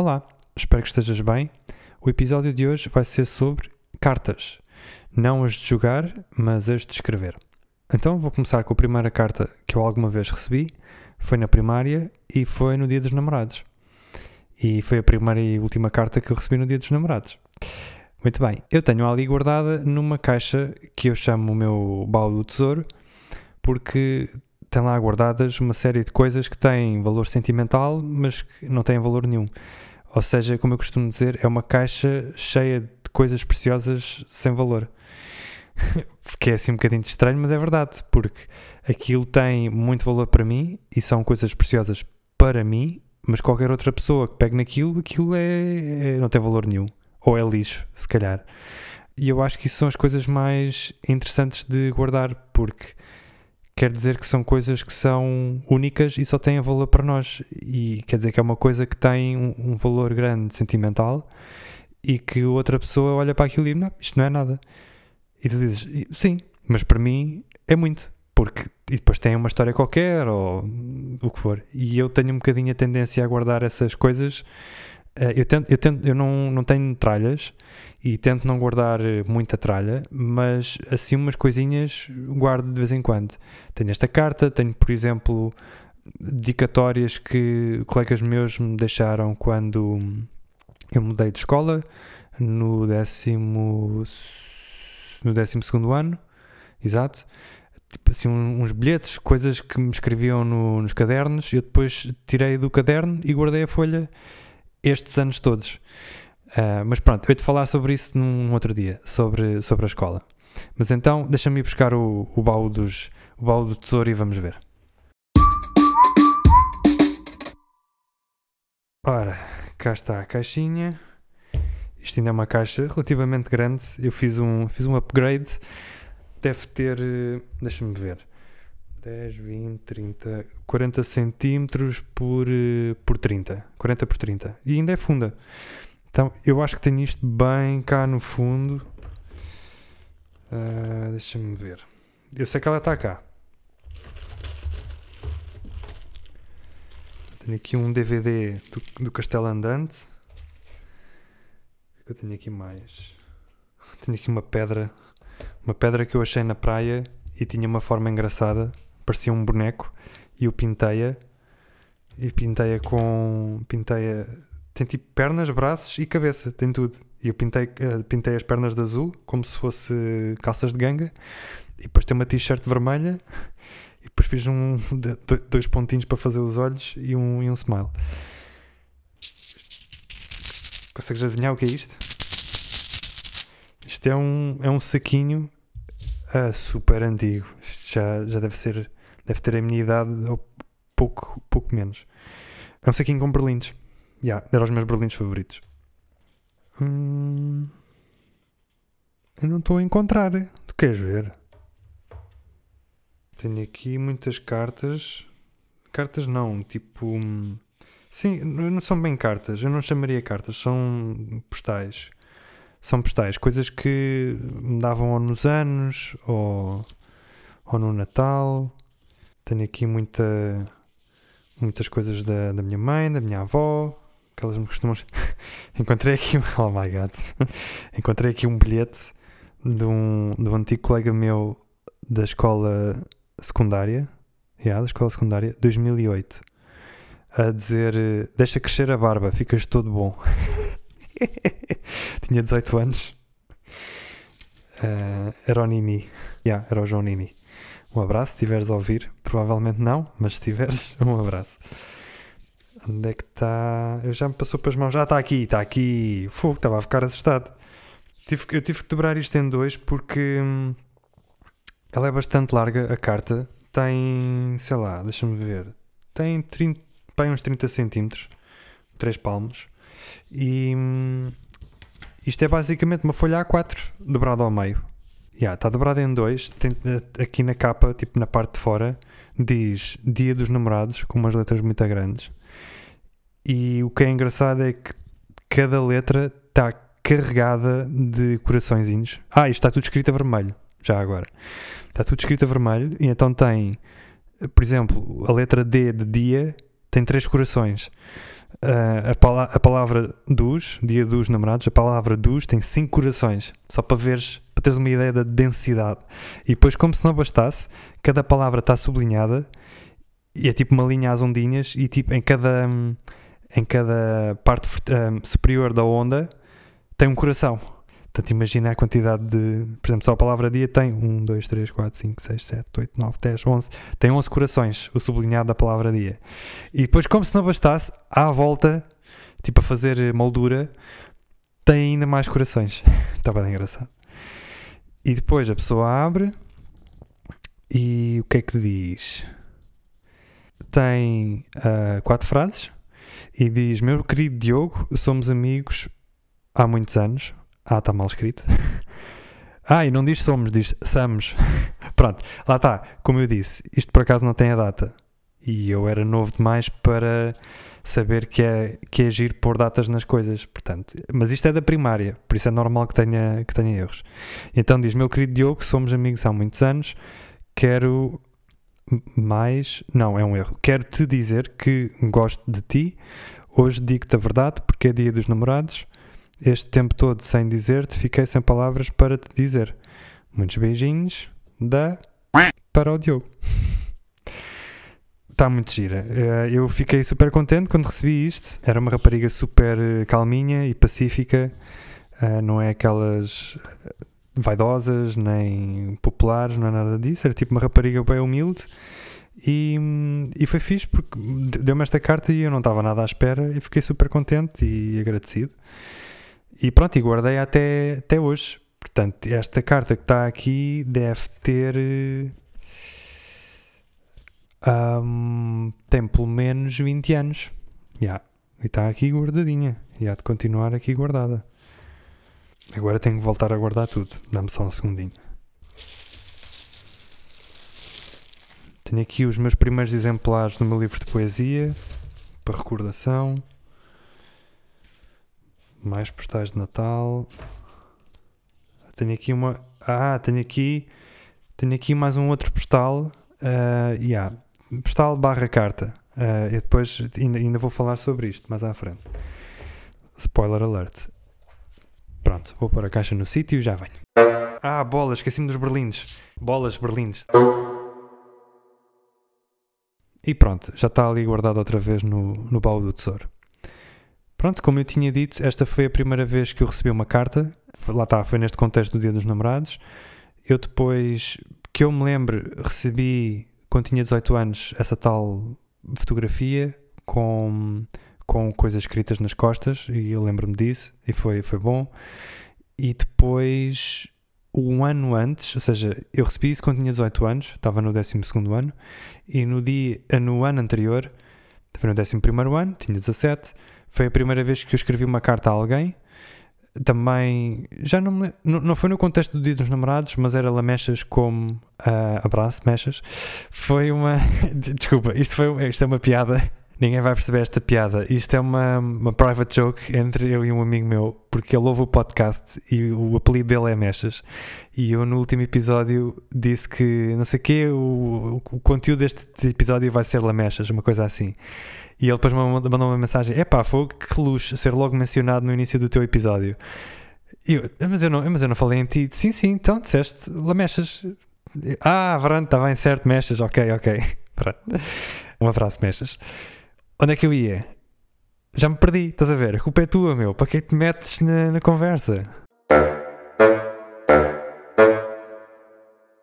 Olá, espero que estejas bem. O episódio de hoje vai ser sobre cartas. Não as de jogar, mas as de escrever. Então vou começar com a primeira carta que eu alguma vez recebi. Foi na primária e foi no Dia dos Namorados. E foi a primeira e última carta que eu recebi no Dia dos Namorados. Muito bem, eu tenho ali guardada numa caixa que eu chamo o meu baú do tesouro, porque tem lá guardadas uma série de coisas que têm valor sentimental, mas que não têm valor nenhum. Ou seja, como eu costumo dizer, é uma caixa cheia de coisas preciosas sem valor. que é assim um bocadinho estranho, mas é verdade, porque aquilo tem muito valor para mim e são coisas preciosas para mim, mas qualquer outra pessoa que pegue naquilo, aquilo é, é não tem valor nenhum ou é lixo, se calhar. E eu acho que isso são as coisas mais interessantes de guardar, porque quer dizer que são coisas que são únicas e só têm valor para nós. E quer dizer que é uma coisa que tem um, um valor grande sentimental e que outra pessoa olha para aquilo e não, isto não é nada. E tu dizes, sim, mas para mim é muito. Porque e depois tem uma história qualquer ou o que for. E eu tenho um bocadinho a tendência a guardar essas coisas eu, tento, eu, tento, eu não, não tenho tralhas e tento não guardar muita tralha, mas assim umas coisinhas guardo de vez em quando. Tenho esta carta, tenho, por exemplo, dedicatórias que colegas meus me deixaram quando eu mudei de escola no décimo, no décimo segundo ano, exato. Tipo assim, uns bilhetes, coisas que me escreviam no, nos cadernos. Eu depois tirei do caderno e guardei a folha estes anos todos. Uh, mas pronto, eu ia-te falar sobre isso num outro dia, sobre, sobre a escola. Mas então, deixa-me ir buscar o, o, baú dos, o baú do tesouro e vamos ver. Ora, cá está a caixinha. Isto ainda é uma caixa relativamente grande. Eu fiz um, fiz um upgrade. Deve ter. Eh, deixa-me ver. 10, 20, 30, 40 centímetros por, eh, por 30. 40 por 30. E ainda é funda. Então eu acho que tenho isto bem cá no fundo. Uh, Deixa-me ver. Eu sei que ela está cá. Tenho aqui um DVD do, do Castelo Andante. O que é eu tenho aqui mais? Tenho aqui uma pedra. Uma pedra que eu achei na praia e tinha uma forma engraçada parecia um boneco e o pinteia e pinteia com pinteia tem tipo pernas, braços e cabeça, tem tudo. E eu pintei, uh, pintei as pernas de azul como se fosse calças de ganga e depois tem uma t-shirt vermelha e depois fiz um, dois pontinhos para fazer os olhos e um, e um smile. Consegues adivinhar o que é isto? Isto é um, é um saquinho uh, super antigo. Isto já, já deve ser Deve ter a minha idade ou pouco, pouco menos. É um saquinho com berlindes. Yeah, eram os meus berlindes favoritos. Hum, eu não estou a encontrar. Tu queres ver? Tenho aqui muitas cartas. Cartas não, tipo. Hum, sim, não são bem cartas. Eu não chamaria cartas, são postais. São postais, coisas que me davam ou nos anos ou, ou no Natal. Tenho aqui muita, muitas coisas da, da minha mãe, da minha avó, que elas me costumam. Encontrei aqui. Oh my god! Encontrei aqui um bilhete de um, de um antigo colega meu da escola secundária, yeah, da escola secundária, 2008, a dizer: Deixa crescer a barba, ficas todo bom. Tinha 18 anos. Uh, era o Nini. Yeah, era o João Nini. Um abraço, se estiveres a ouvir. Provavelmente não, mas se estiveres, um abraço. Onde é que está? Eu já me passou para as mãos. Já está aqui, está aqui. Fogo, estava a ficar assustado. Eu tive que dobrar isto em dois porque hum, ela é bastante larga, a carta. Tem, sei lá, deixa-me ver. Tem 30, bem uns 30 centímetros, 3 palmos. E hum, isto é basicamente uma folha A4 dobrada ao meio. Yeah, está dobrado em dois. Tem, eh, aqui na capa, tipo na parte de fora, diz Dia dos Namorados, com umas letras muito grandes. E o que é engraçado é que cada letra está carregada de coraçõezinhos. Ah, isto está tudo escrito a vermelho, já agora. Está tudo escrito a vermelho, e então tem, por exemplo, a letra D de dia tem três corações. Uh, a, pala a, palavra dos, dia dos namorados, a palavra dos tem cinco corações, só para veres, para teres uma ideia da densidade. E depois, como se não bastasse, cada palavra está sublinhada e é tipo uma linha às ondinhas e tipo em cada, em cada parte um, superior da onda tem um coração. Portanto, imagina a quantidade de. Por exemplo, só a palavra dia tem 1, 2, 3, 4, 5, 6, 7, 8, 9, 10, 11. Tem 11 corações, o sublinhado da palavra dia. E depois, como se não bastasse, à volta, tipo a fazer moldura, tem ainda mais corações. Está bem engraçado. E depois a pessoa abre e o que é que diz? Tem uh, quatro frases e diz: Meu querido Diogo, somos amigos há muitos anos ah, está mal escrito. ah, e não diz somos, diz somos. Pronto, lá está. Como eu disse, isto por acaso não tem a data. E eu era novo demais para saber que é, que é agir por datas nas coisas. Portanto, mas isto é da primária, por isso é normal que tenha, que tenha erros. Então diz: Meu querido Diogo, somos amigos há muitos anos. Quero mais. Não, é um erro. Quero te dizer que gosto de ti. Hoje digo-te a verdade porque é dia dos namorados este tempo todo sem dizer-te, fiquei sem palavras para te dizer. Muitos beijinhos da para o Diogo. Está muito gira. Eh, eu fiquei super contente quando recebi isto. Era uma rapariga super eh, calminha e pacífica. Eh, não é aquelas vaidosas nem populares, não é nada disso. Era tipo uma rapariga bem humilde. E, e foi fixe porque deu-me esta carta e eu não estava nada à espera e fiquei super contente e agradecido. E pronto, e guardei até, até hoje. Portanto, esta carta que está aqui deve ter. Um, tem pelo menos 20 anos. Yeah. E está aqui guardadinha. E há de continuar aqui guardada. Agora tenho que voltar a guardar tudo. Dá-me só um segundinho. Tenho aqui os meus primeiros exemplares do meu livro de poesia. Para recordação mais postais de Natal. Tenho aqui uma. Ah, tenho aqui. Tenho aqui mais um outro postal. Uh, yeah. Postal barra carta. Uh, eu depois ainda, ainda vou falar sobre isto mais à frente. Spoiler alert. Pronto, vou pôr a caixa no sítio e já venho. Ah, bolas, esqueci-me dos berlindes. Bolas, berlindes. E pronto, já está ali guardado outra vez no, no baú do tesouro. Pronto, como eu tinha dito, esta foi a primeira vez que eu recebi uma carta. Lá está, foi neste contexto do Dia dos Namorados. Eu depois, que eu me lembro, recebi, quando tinha 18 anos, essa tal fotografia com, com coisas escritas nas costas, e eu lembro-me disso, e foi, foi bom. E depois, um ano antes, ou seja, eu recebi isso quando tinha 18 anos, estava no 12 ano, e no, dia, no ano anterior, foi no 11 ano, tinha 17 foi a primeira vez que eu escrevi uma carta a alguém. Também, já não, me, não, não foi no contexto do Dia dos Namorados, mas era Lamechas como uh, abraço, mechas. Foi uma. Desculpa, isto, foi, isto é uma piada. Ninguém vai perceber esta piada. Isto é uma, uma private joke entre eu e um amigo meu, porque ele ouve o podcast e o apelido dele é Mechas. E eu no último episódio disse que, não sei quê, o, o conteúdo deste episódio vai ser Lamechas, uma coisa assim. E ele depois mandou uma mensagem: Epá, foi que luxo ser logo mencionado no início do teu episódio. Eu, mas, eu não, mas eu não falei em ti. Sim, sim, então disseste lamechas. Ah, pronto, está bem, certo, mechas, ok, ok. Pronto. Um abraço, mechas. Onde é que eu ia? Já me perdi, estás a ver? A culpa é tua, meu. Para que é que te metes na, na conversa?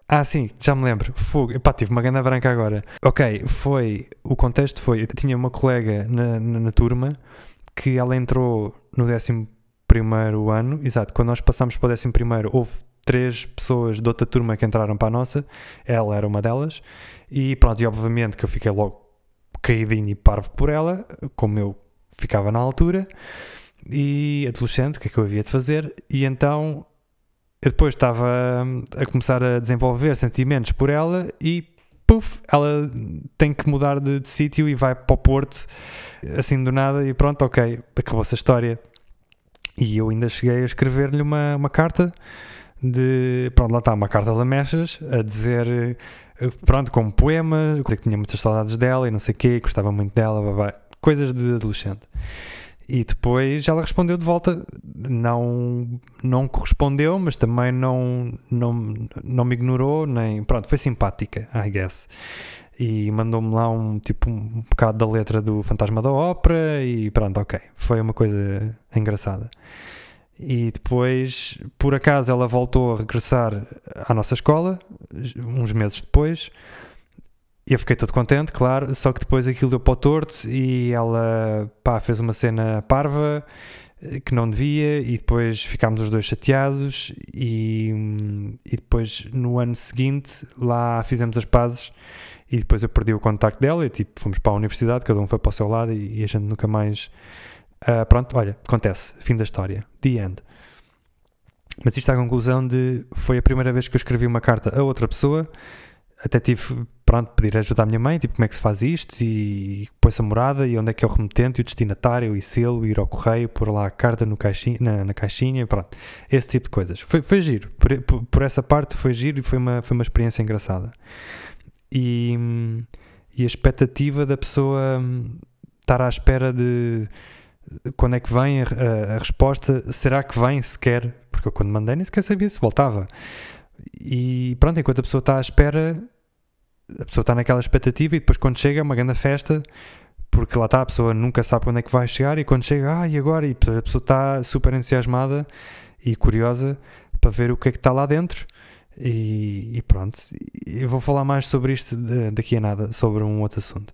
Ah, sim, já me lembro. Fogo. Epá, tive uma gana branca agora. Ok, foi. O contexto foi. Eu tinha uma colega na, na, na turma que ela entrou no 11 ano. Exato, quando nós passámos para o 11, houve três pessoas de outra turma que entraram para a nossa. Ela era uma delas. E pronto, e obviamente que eu fiquei logo caidinho e parvo por ela, como eu ficava na altura. E adolescente, o que é que eu havia de fazer? E então eu depois estava hum, a começar a desenvolver sentimentos por ela e puf, ela tem que mudar de, de sítio e vai para o Porto assim do nada e pronto, ok, acabou-se a história. E eu ainda cheguei a escrever-lhe uma, uma carta de, pronto, lá está, uma carta de Lamechas a dizer, pronto, como poema, que tinha muitas saudades dela e não sei o quê, gostava muito dela, blá, blá, coisas de adolescente. E depois ela respondeu de volta, não, não correspondeu, mas também não, não, não me ignorou, nem. Pronto, foi simpática, I guess. E mandou-me lá um tipo um bocado da letra do Fantasma da Ópera e pronto, ok. Foi uma coisa engraçada. E depois, por acaso, ela voltou a regressar à nossa escola, uns meses depois. Eu fiquei todo contente, claro, só que depois aquilo deu para o torto e ela pá, fez uma cena parva eh, que não devia e depois ficámos os dois chateados e, e depois no ano seguinte lá fizemos as pazes e depois eu perdi o contacto dela e tipo fomos para a universidade, cada um foi para o seu lado e, e a gente nunca mais uh, pronto, olha, acontece, fim da história, the end. Mas isto é a conclusão de foi a primeira vez que eu escrevi uma carta a outra pessoa até tive, pronto, pedir ajuda à minha mãe, tipo, como é que se faz isto e põe-se a morada e onde é que é o remetente e o destinatário e selo, ir ao correio, pôr lá a carta no caixinha, na, na caixinha, pronto, esse tipo de coisas. Foi, foi giro, por, por, essa parte foi giro e foi uma, foi uma experiência engraçada. E, e a expectativa da pessoa estar à espera de quando é que vem a, a, a resposta, será que vem sequer? Porque eu quando mandei nem sequer sabia se voltava. E pronto, enquanto a pessoa está à espera, a pessoa está naquela expectativa e depois quando chega é uma grande festa, porque lá está, a pessoa nunca sabe quando é que vai chegar e quando chega, ah, e agora? E a pessoa está super entusiasmada e curiosa para ver o que é que está lá dentro. E, e pronto, eu vou falar mais sobre isto daqui a nada, sobre um outro assunto.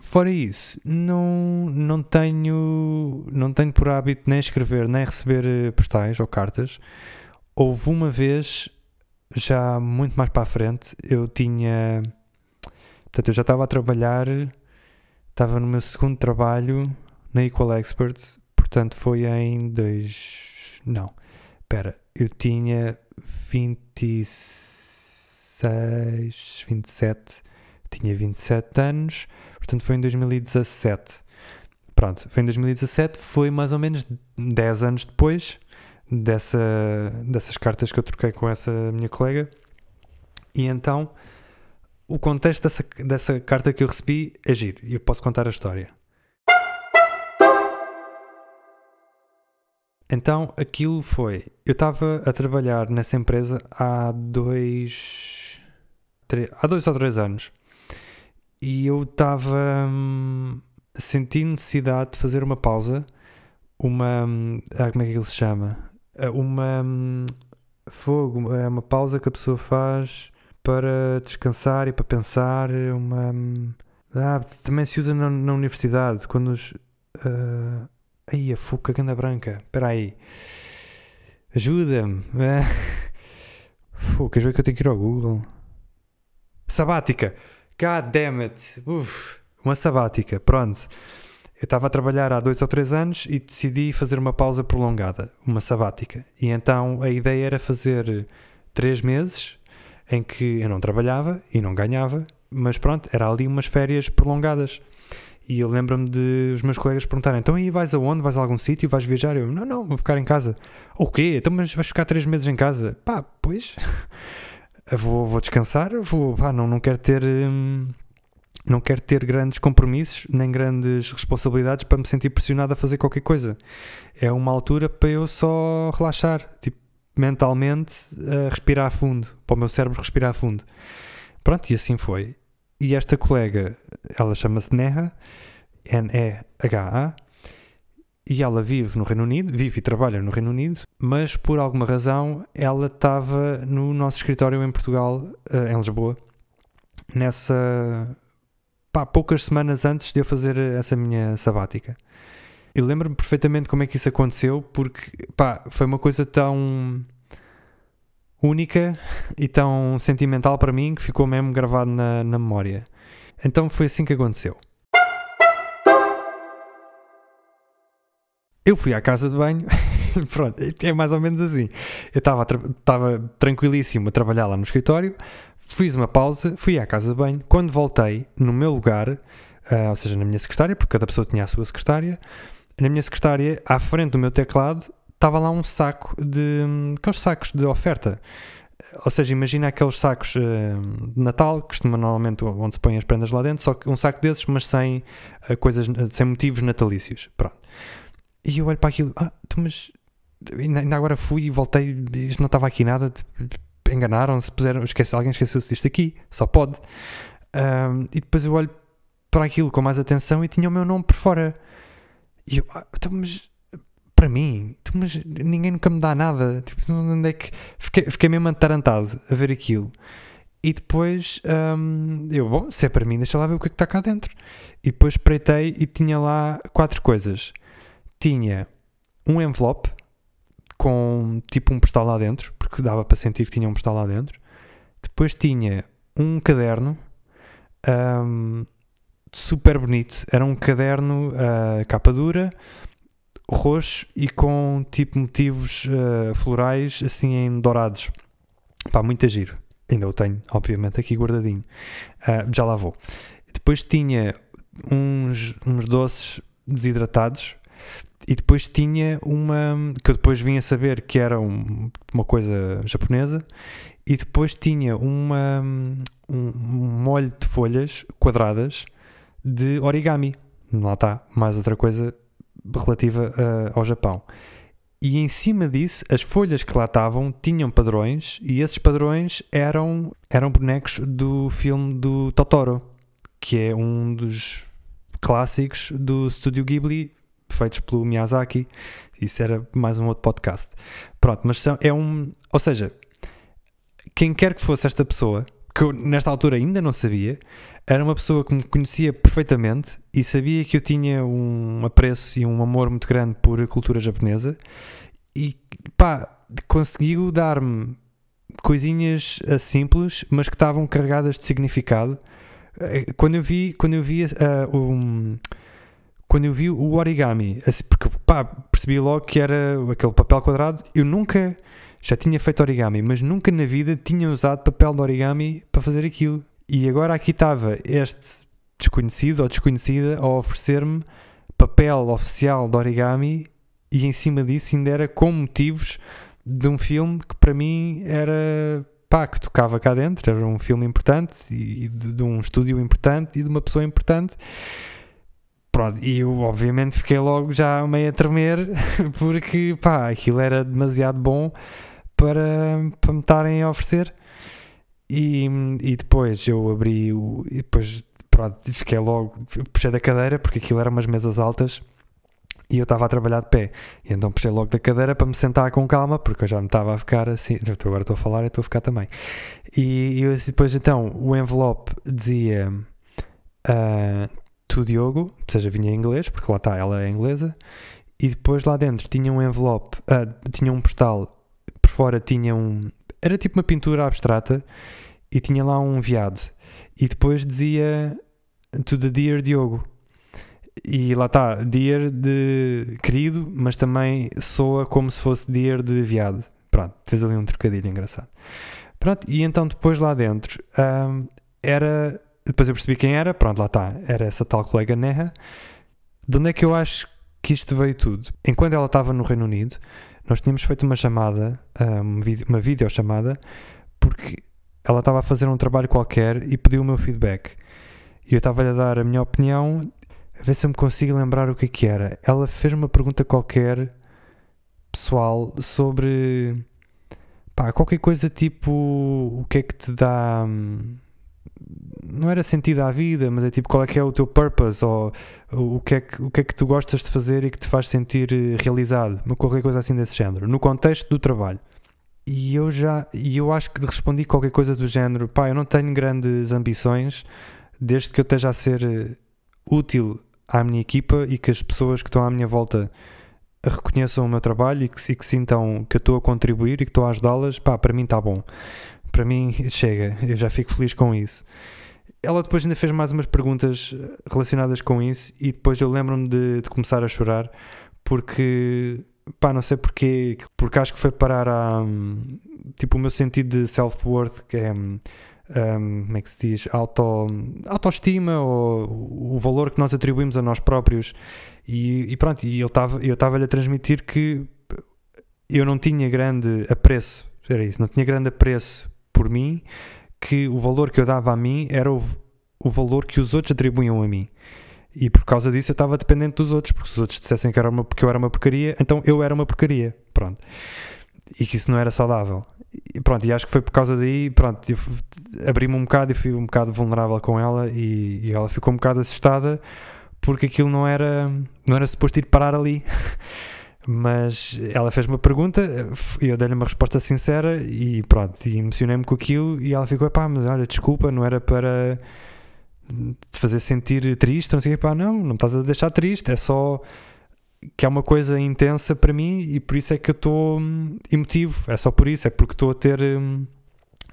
Fora isso, não, não, tenho, não tenho por hábito nem escrever nem receber eh, postais ou cartas. Houve uma vez já muito mais para a frente, eu tinha. Portanto, eu já estava a trabalhar, estava no meu segundo trabalho na Equal Experts, portanto, foi em dois. Não, espera, eu tinha 26, 27, tinha 27 anos, portanto, foi em 2017. Pronto, foi em 2017, foi mais ou menos 10 anos depois dessa, dessas cartas que eu troquei com essa minha colega. E então, o contexto dessa, dessa carta que eu recebi é giro e eu posso contar a história. Então, aquilo foi. Eu estava a trabalhar nessa empresa há dois. Três, há dois ou três anos. E eu estava. Hum, necessidade de fazer uma pausa. Uma. Hum, ah, como é que ele se chama? É uma hum, fogo, é uma pausa que a pessoa faz para descansar e para pensar. Uma, hum, ah, também se usa na, na universidade quando os. Uh, aí, a foca ganda branca. Espera aí. Ajuda-me. Fogo, queres ver que eu tenho que ir ao Google? Sabática. God damn it. Uf, uma sabática. Pronto. Eu estava a trabalhar há dois ou três anos e decidi fazer uma pausa prolongada, uma sabática. E então a ideia era fazer três meses em que eu não trabalhava e não ganhava, mas pronto, era ali umas férias prolongadas. E eu lembro-me de os meus colegas perguntarem: então aí vais aonde? Vais a algum sítio? Vais viajar? Eu: não, não, vou ficar em casa. O quê? Então, mas vais ficar três meses em casa? Pá, pois. vou, vou descansar, vou, pá, não, não quero ter. Hum, não quero ter grandes compromissos nem grandes responsabilidades para me sentir pressionado a fazer qualquer coisa. É uma altura para eu só relaxar, tipo, mentalmente, a respirar fundo, para o meu cérebro respirar fundo. Pronto, e assim foi. E esta colega, ela chama-se Neha, N-E-H-A, e ela vive no Reino Unido, vive e trabalha no Reino Unido, mas por alguma razão ela estava no nosso escritório em Portugal, eh, em Lisboa, nessa pá, poucas semanas antes de eu fazer essa minha sabática. Eu lembro-me perfeitamente como é que isso aconteceu, porque pá, foi uma coisa tão única e tão sentimental para mim que ficou mesmo gravado na, na memória. Então foi assim que aconteceu. Eu fui à casa de banho Pronto, é mais ou menos assim. Eu estava tranquilíssimo a trabalhar lá no escritório, fiz uma pausa, fui à casa de banho. Quando voltei, no meu lugar, uh, ou seja, na minha secretária, porque cada pessoa tinha a sua secretária, na minha secretária, à frente do meu teclado, estava lá um saco de. aqueles sacos de oferta. ou seja, imagina aqueles sacos uh, de Natal, que costuma normalmente onde se põem as prendas lá dentro, só que um saco desses, mas sem uh, coisas, sem motivos natalícios. Pronto. E eu olho para aquilo, ah, tu, mas ainda agora fui e voltei, isto não estava aqui nada, enganaram-se, puseram, esquece, alguém esqueceu-se disto aqui, só pode. Um, e depois eu olho para aquilo com mais atenção e tinha o meu nome por fora. E eu, ah, então, mas para mim, então, mas ninguém nunca me dá nada. Tipo, onde é que. Fiquei, fiquei mesmo atarantado a ver aquilo. E depois um, eu, bom, se é para mim, deixa lá ver o que é que está cá dentro. E depois espreitei e tinha lá quatro coisas. Tinha um envelope com tipo um postal lá dentro, porque dava para sentir que tinha um postal lá dentro. Depois tinha um caderno um, super bonito. Era um caderno uh, capa dura, roxo e com tipo motivos uh, florais assim em dourados. Pá, muito giro. Ainda o tenho, obviamente, aqui guardadinho. Uh, já lá vou. Depois tinha uns, uns doces desidratados e depois tinha uma que eu depois vim a saber que era um, uma coisa japonesa e depois tinha uma um, molho de folhas quadradas de origami. Lá está, mais outra coisa relativa uh, ao Japão. E em cima disso, as folhas que lá estavam tinham padrões, e esses padrões eram, eram bonecos do filme do Totoro, que é um dos clássicos do estúdio Ghibli, feitos pelo Miyazaki. Isso era mais um outro podcast. Pronto, mas são, é um. Ou seja, quem quer que fosse esta pessoa, que eu nesta altura ainda não sabia, era uma pessoa que me conhecia perfeitamente e sabia que eu tinha um apreço e um amor muito grande por cultura japonesa e pá, conseguiu dar-me coisinhas eh, simples, mas que estavam carregadas de significado. Eh, quando eu vi, quando eu vi uh, um, quando eu vi o origami, assim, porque pá, percebi logo que era aquele papel quadrado, eu nunca já tinha feito origami, mas nunca na vida tinha usado papel de origami para fazer aquilo. E agora aqui estava este desconhecido ou desconhecida a oferecer-me papel oficial de origami e em cima disso ainda era com motivos de um filme que para mim era pá, que tocava cá dentro, era um filme importante e de, de um estúdio importante e de uma pessoa importante. Pronto, e eu obviamente fiquei logo já meio a tremer porque pá, aquilo era demasiado bom para, para me estarem a oferecer. E, e depois eu abri o. E depois, pronto, fiquei logo. Puxei da cadeira, porque aquilo eram umas mesas altas e eu estava a trabalhar de pé. E então puxei logo da cadeira para me sentar com calma, porque eu já me estava a ficar assim. Agora estou a falar e estou a ficar também. E, e depois então o envelope dizia uh, to Diogo, ou seja, vinha em inglês, porque lá está, ela é inglesa. E depois lá dentro tinha um envelope, uh, tinha um postal, por fora tinha um. Era tipo uma pintura abstrata e tinha lá um veado. E depois dizia To the Dear Diogo. E lá está, Dear de querido, mas também soa como se fosse Dear de viado. Pronto, fez ali um trocadilho engraçado. Pronto, e então depois lá dentro um, era. Depois eu percebi quem era, pronto, lá está, era essa tal colega Neha. De onde é que eu acho que isto veio tudo? Enquanto ela estava no Reino Unido, nós tínhamos feito uma chamada, uma videochamada, porque ela estava a fazer um trabalho qualquer e pediu o meu feedback. E eu estava-lhe a dar a minha opinião, a ver se eu me consigo lembrar o que é que era. Ela fez uma pergunta qualquer, pessoal, sobre pá, qualquer coisa tipo o que é que te dá. Hum, não era sentido à vida, mas é tipo qual é que é o teu purpose ou o que é que, o que, é que tu gostas de fazer e que te faz sentir eh, realizado, qualquer coisa assim desse género, no contexto do trabalho. E eu já, e eu acho que respondi qualquer coisa do género, pá, eu não tenho grandes ambições, desde que eu esteja a ser eh, útil à minha equipa e que as pessoas que estão à minha volta reconheçam o meu trabalho e que, e que sintam que eu estou a contribuir e que estou a ajudá-las, pá, para mim está bom. Para mim chega, eu já fico feliz com isso. Ela depois ainda fez mais umas perguntas eh, relacionadas com isso e depois eu lembro-me de, de começar a chorar porque pá, não sei porquê, porque acho que foi parar a tipo o meu sentido de self-worth, que é um, como é que se diz, auto, autoestima ou o valor que nós atribuímos a nós próprios. E, e pronto, e eu estava-lhe a transmitir que eu não tinha grande apreço era isso, não tinha grande apreço por mim, que o valor que eu dava a mim era o, o valor que os outros atribuíam a mim. E por causa disso eu estava dependente dos outros, porque se os outros dissessem que, era uma, que eu era uma porcaria, então eu era uma porcaria. Pronto. E que isso não era saudável. E pronto, e acho que foi por causa daí, pronto, abri-me um bocado e fui um bocado vulnerável com ela e, e, ela ficou um bocado assustada porque aquilo não era, não era suposto ir parar ali. Mas ela fez uma pergunta e eu dei-lhe uma resposta sincera e pronto, e emocionei-me com aquilo e ela ficou, pá, mas olha, desculpa, não era para te fazer sentir triste, não sei pá, não, não me estás a deixar triste, é só que é uma coisa intensa para mim e por isso é que eu estou hum, emotivo, é só por isso, é porque estou a ter hum,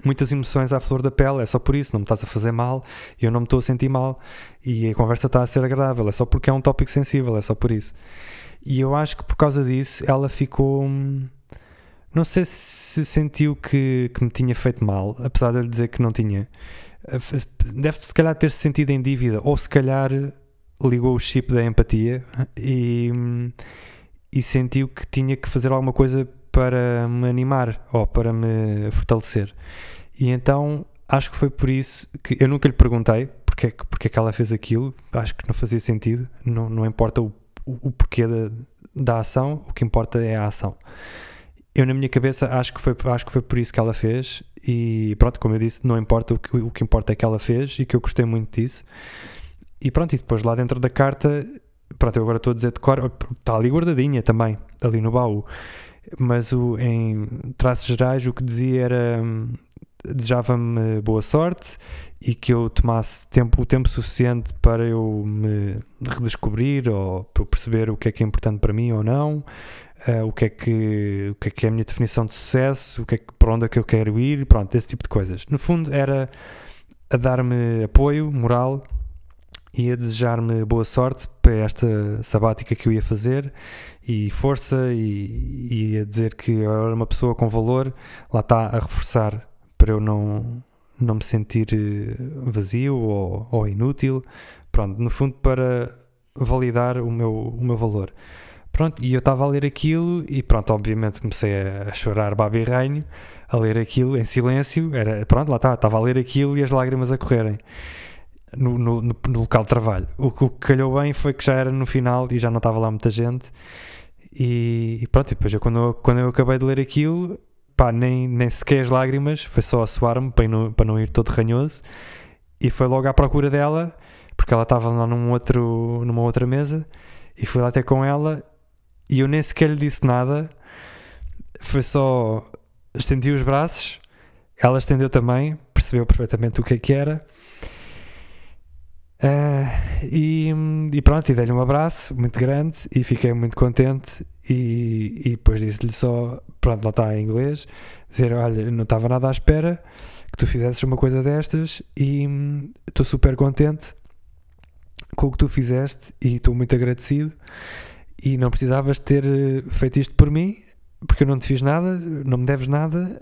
muitas emoções à flor da pele, é só por isso, não me estás a fazer mal e eu não me estou a sentir mal e a conversa está a ser agradável, é só porque é um tópico sensível, é só por isso. E eu acho que por causa disso ela ficou. Hum, não sei se sentiu que, que me tinha feito mal, apesar de eu lhe dizer que não tinha deve se calhar ter -se sentido em dívida, ou se calhar ligou o chip da empatia e, e sentiu que tinha que fazer alguma coisa para me animar ou para me fortalecer. E então acho que foi por isso que eu nunca lhe perguntei porque é que, porque é que ela fez aquilo, acho que não fazia sentido, não, não importa o, o, porquê da, ação, o que importa é a ação. Eu na minha cabeça acho que foi acho que foi por isso que ela fez e pronto como eu disse não importa o que, o que importa é que ela fez e que eu gostei muito disso. E pronto e depois lá dentro da carta pronto eu agora estou a dizer de cor está ali guardadinha também ali no baú. Mas o, em traços gerais o que dizia era desejava-me boa sorte e que eu tomasse tempo, o tempo suficiente para eu me redescobrir ou para eu perceber o que é que é importante para mim ou não, uh, o, que é que, o que é que é a minha definição de sucesso, o que é que, para onde é que eu quero ir, pronto, esse tipo de coisas. No fundo, era a dar-me apoio moral e a desejar-me boa sorte para esta sabática que eu ia fazer e força e, e a dizer que eu era uma pessoa com valor, lá está a reforçar para eu não, não me sentir eh, vazio ou, ou inútil, pronto, no fundo para validar o meu, o meu valor. Pronto, e eu estava a ler aquilo e pronto, obviamente comecei a, chorar babi rainho, a ler aquilo em silêncio, era, pronto, lá está, estava a ler aquilo e as lágrimas a correrem. No, no, no, no local de trabalho. O, o, que calhou bem foi que já era no final e já não estava lá muita gente. E, e pronto, e depois eu, quando, eu, quando eu acabei de ler aquilo, pá, nem, nem sequer as lágrimas, foi só a suar-me para, não, para não ir todo ranhoso. E foi logo à procura dela, porque ela estava lá num outro, numa outra mesa. E fui lá até com ela e eu nem sequer lhe disse nada, foi só estendi os braços, ela estendeu também, percebeu perfeitamente o que é que era. Uh, e, e, pronto, e dei-lhe um abraço muito grande e fiquei muito contente. E, e depois disse-lhe só, pronto, lá está em inglês, dizer: Olha, não estava nada à espera que tu fizesses uma coisa destas e estou super contente com o que tu fizeste e estou muito agradecido e não precisavas ter eh, feito isto por mim, porque eu não te fiz nada, não me deves nada,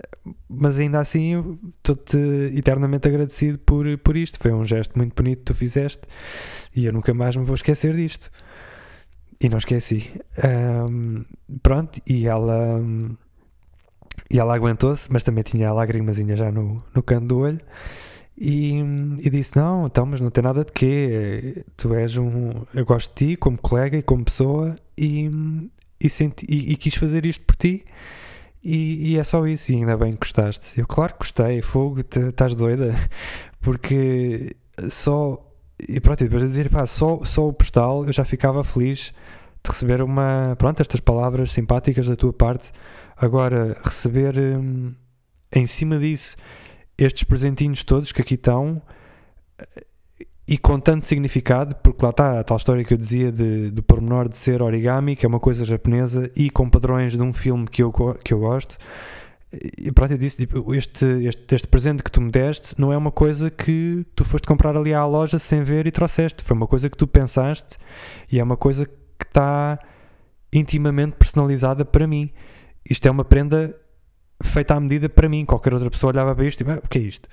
mas ainda assim estou-te eternamente agradecido por, por isto. Foi um gesto muito bonito que tu fizeste e eu nunca mais me vou esquecer disto. E não esqueci. Um, pronto, e ela. E ela aguentou-se, mas também tinha a lágrimazinha já no, no canto do olho. E, e, disse: Não, então, mas não tem nada de quê. Tu és um. Eu gosto de ti como colega e como pessoa e, e, senti, e, e quis fazer isto por ti. E, e, é só isso. E ainda bem que gostaste. Eu, claro que gostei. Fogo, estás doida? Porque só. E pronto, e depois de dizer, pá, só, só o postal eu já ficava feliz receber uma. Pronto, estas palavras simpáticas da tua parte. Agora, receber hum, em cima disso estes presentinhos todos que aqui estão e com tanto significado, porque lá está a tal história que eu dizia de, do pormenor de ser origami, que é uma coisa japonesa, e com padrões de um filme que eu, que eu gosto. E pronto, eu disse: tipo, este, este, este presente que tu me deste não é uma coisa que tu foste comprar ali à loja sem ver e trouxeste. Foi uma coisa que tu pensaste e é uma coisa que está intimamente personalizada para mim. Isto é uma prenda feita à medida para mim. Qualquer outra pessoa olhava para isto e ah, o que é isto?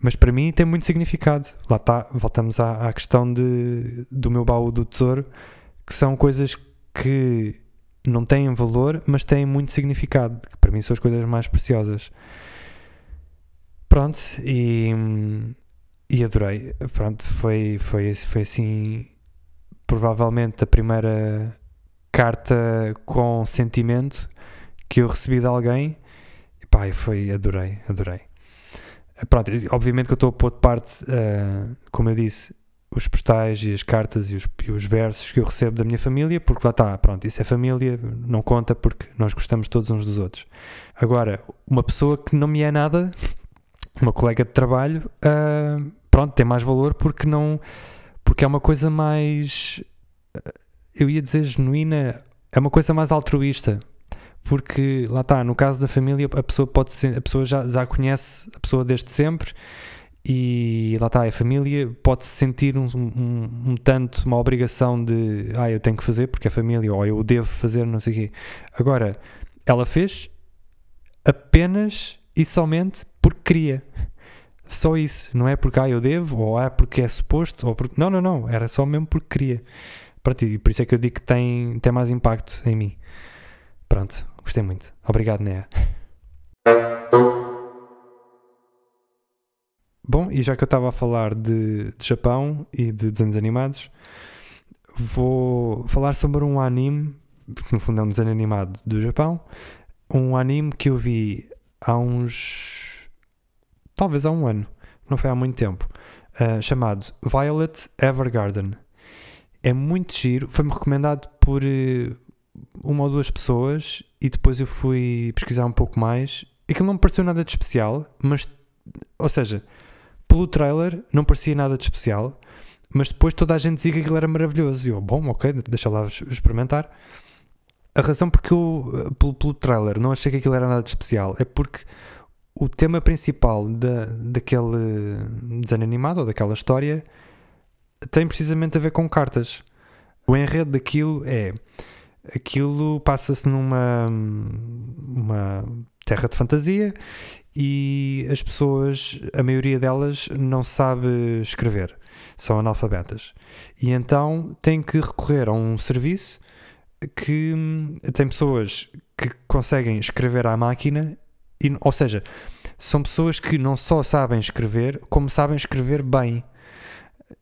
Mas para mim tem muito significado. Lá está, voltamos à, à questão de, do meu baú do tesouro, que são coisas que não têm valor, mas têm muito significado, que para mim são as coisas mais preciosas. Pronto, e, e adorei. Pronto, foi, foi, foi assim, provavelmente a primeira carta com sentimento que eu recebi de alguém. E pá, foi, adorei, adorei. Pronto, obviamente que eu estou a pôr de parte, uh, como eu disse, os postais e as cartas e os, e os, versos que eu recebo da minha família, porque lá está, pronto, isso é família, não conta porque nós gostamos todos uns dos outros. Agora, uma pessoa que não me é nada, uma colega de trabalho, uh, pronto, tem mais valor porque não, porque é uma coisa mais, eu ia dizer genuína, é uma coisa mais altruísta, porque lá está, no caso da família, a pessoa pode ser, a pessoa já, já conhece a pessoa desde sempre e lá está, a família pode se sentir um, um, um, tanto uma obrigação de ah, eu tenho que fazer porque é família, ou eu devo fazer, não sei o quê. Agora, ela fez apenas e somente porque queria. Só isso, não é porque ah, eu devo, ou é porque é suposto, ou porque. Não, não, não, era só mesmo porque queria. Pronto, e por isso é que eu digo que tem, tem mais impacto em mim. Pronto, gostei muito. Obrigado, Nea. Bom, e já que eu estava a falar de, de, Japão e de desenhos animados, vou falar sobre um anime, que no fundo é um desenho animado do Japão, um anime que eu vi há uns. Talvez há um ano, não foi há muito tempo, uh, chamado Violet Evergarden. É muito giro, foi-me recomendado por uh, uma ou duas pessoas e depois eu fui pesquisar um pouco mais. Aquilo não me pareceu nada de especial, mas, ou seja, pelo trailer não parecia nada de especial, mas depois toda a gente dizia que aquilo era maravilhoso. E eu, bom, ok, deixa lá experimentar. A razão porque eu, pelo, pelo trailer, não achei que aquilo era nada de especial é porque o tema principal da, daquele desenho animado ou daquela história tem precisamente a ver com cartas. O enredo daquilo é aquilo passa-se numa uma terra de fantasia e as pessoas, a maioria delas, não sabe escrever, são analfabetas. E então tem que recorrer a um serviço que hum, tem pessoas que conseguem escrever à máquina, e, ou seja, são pessoas que não só sabem escrever, como sabem escrever bem.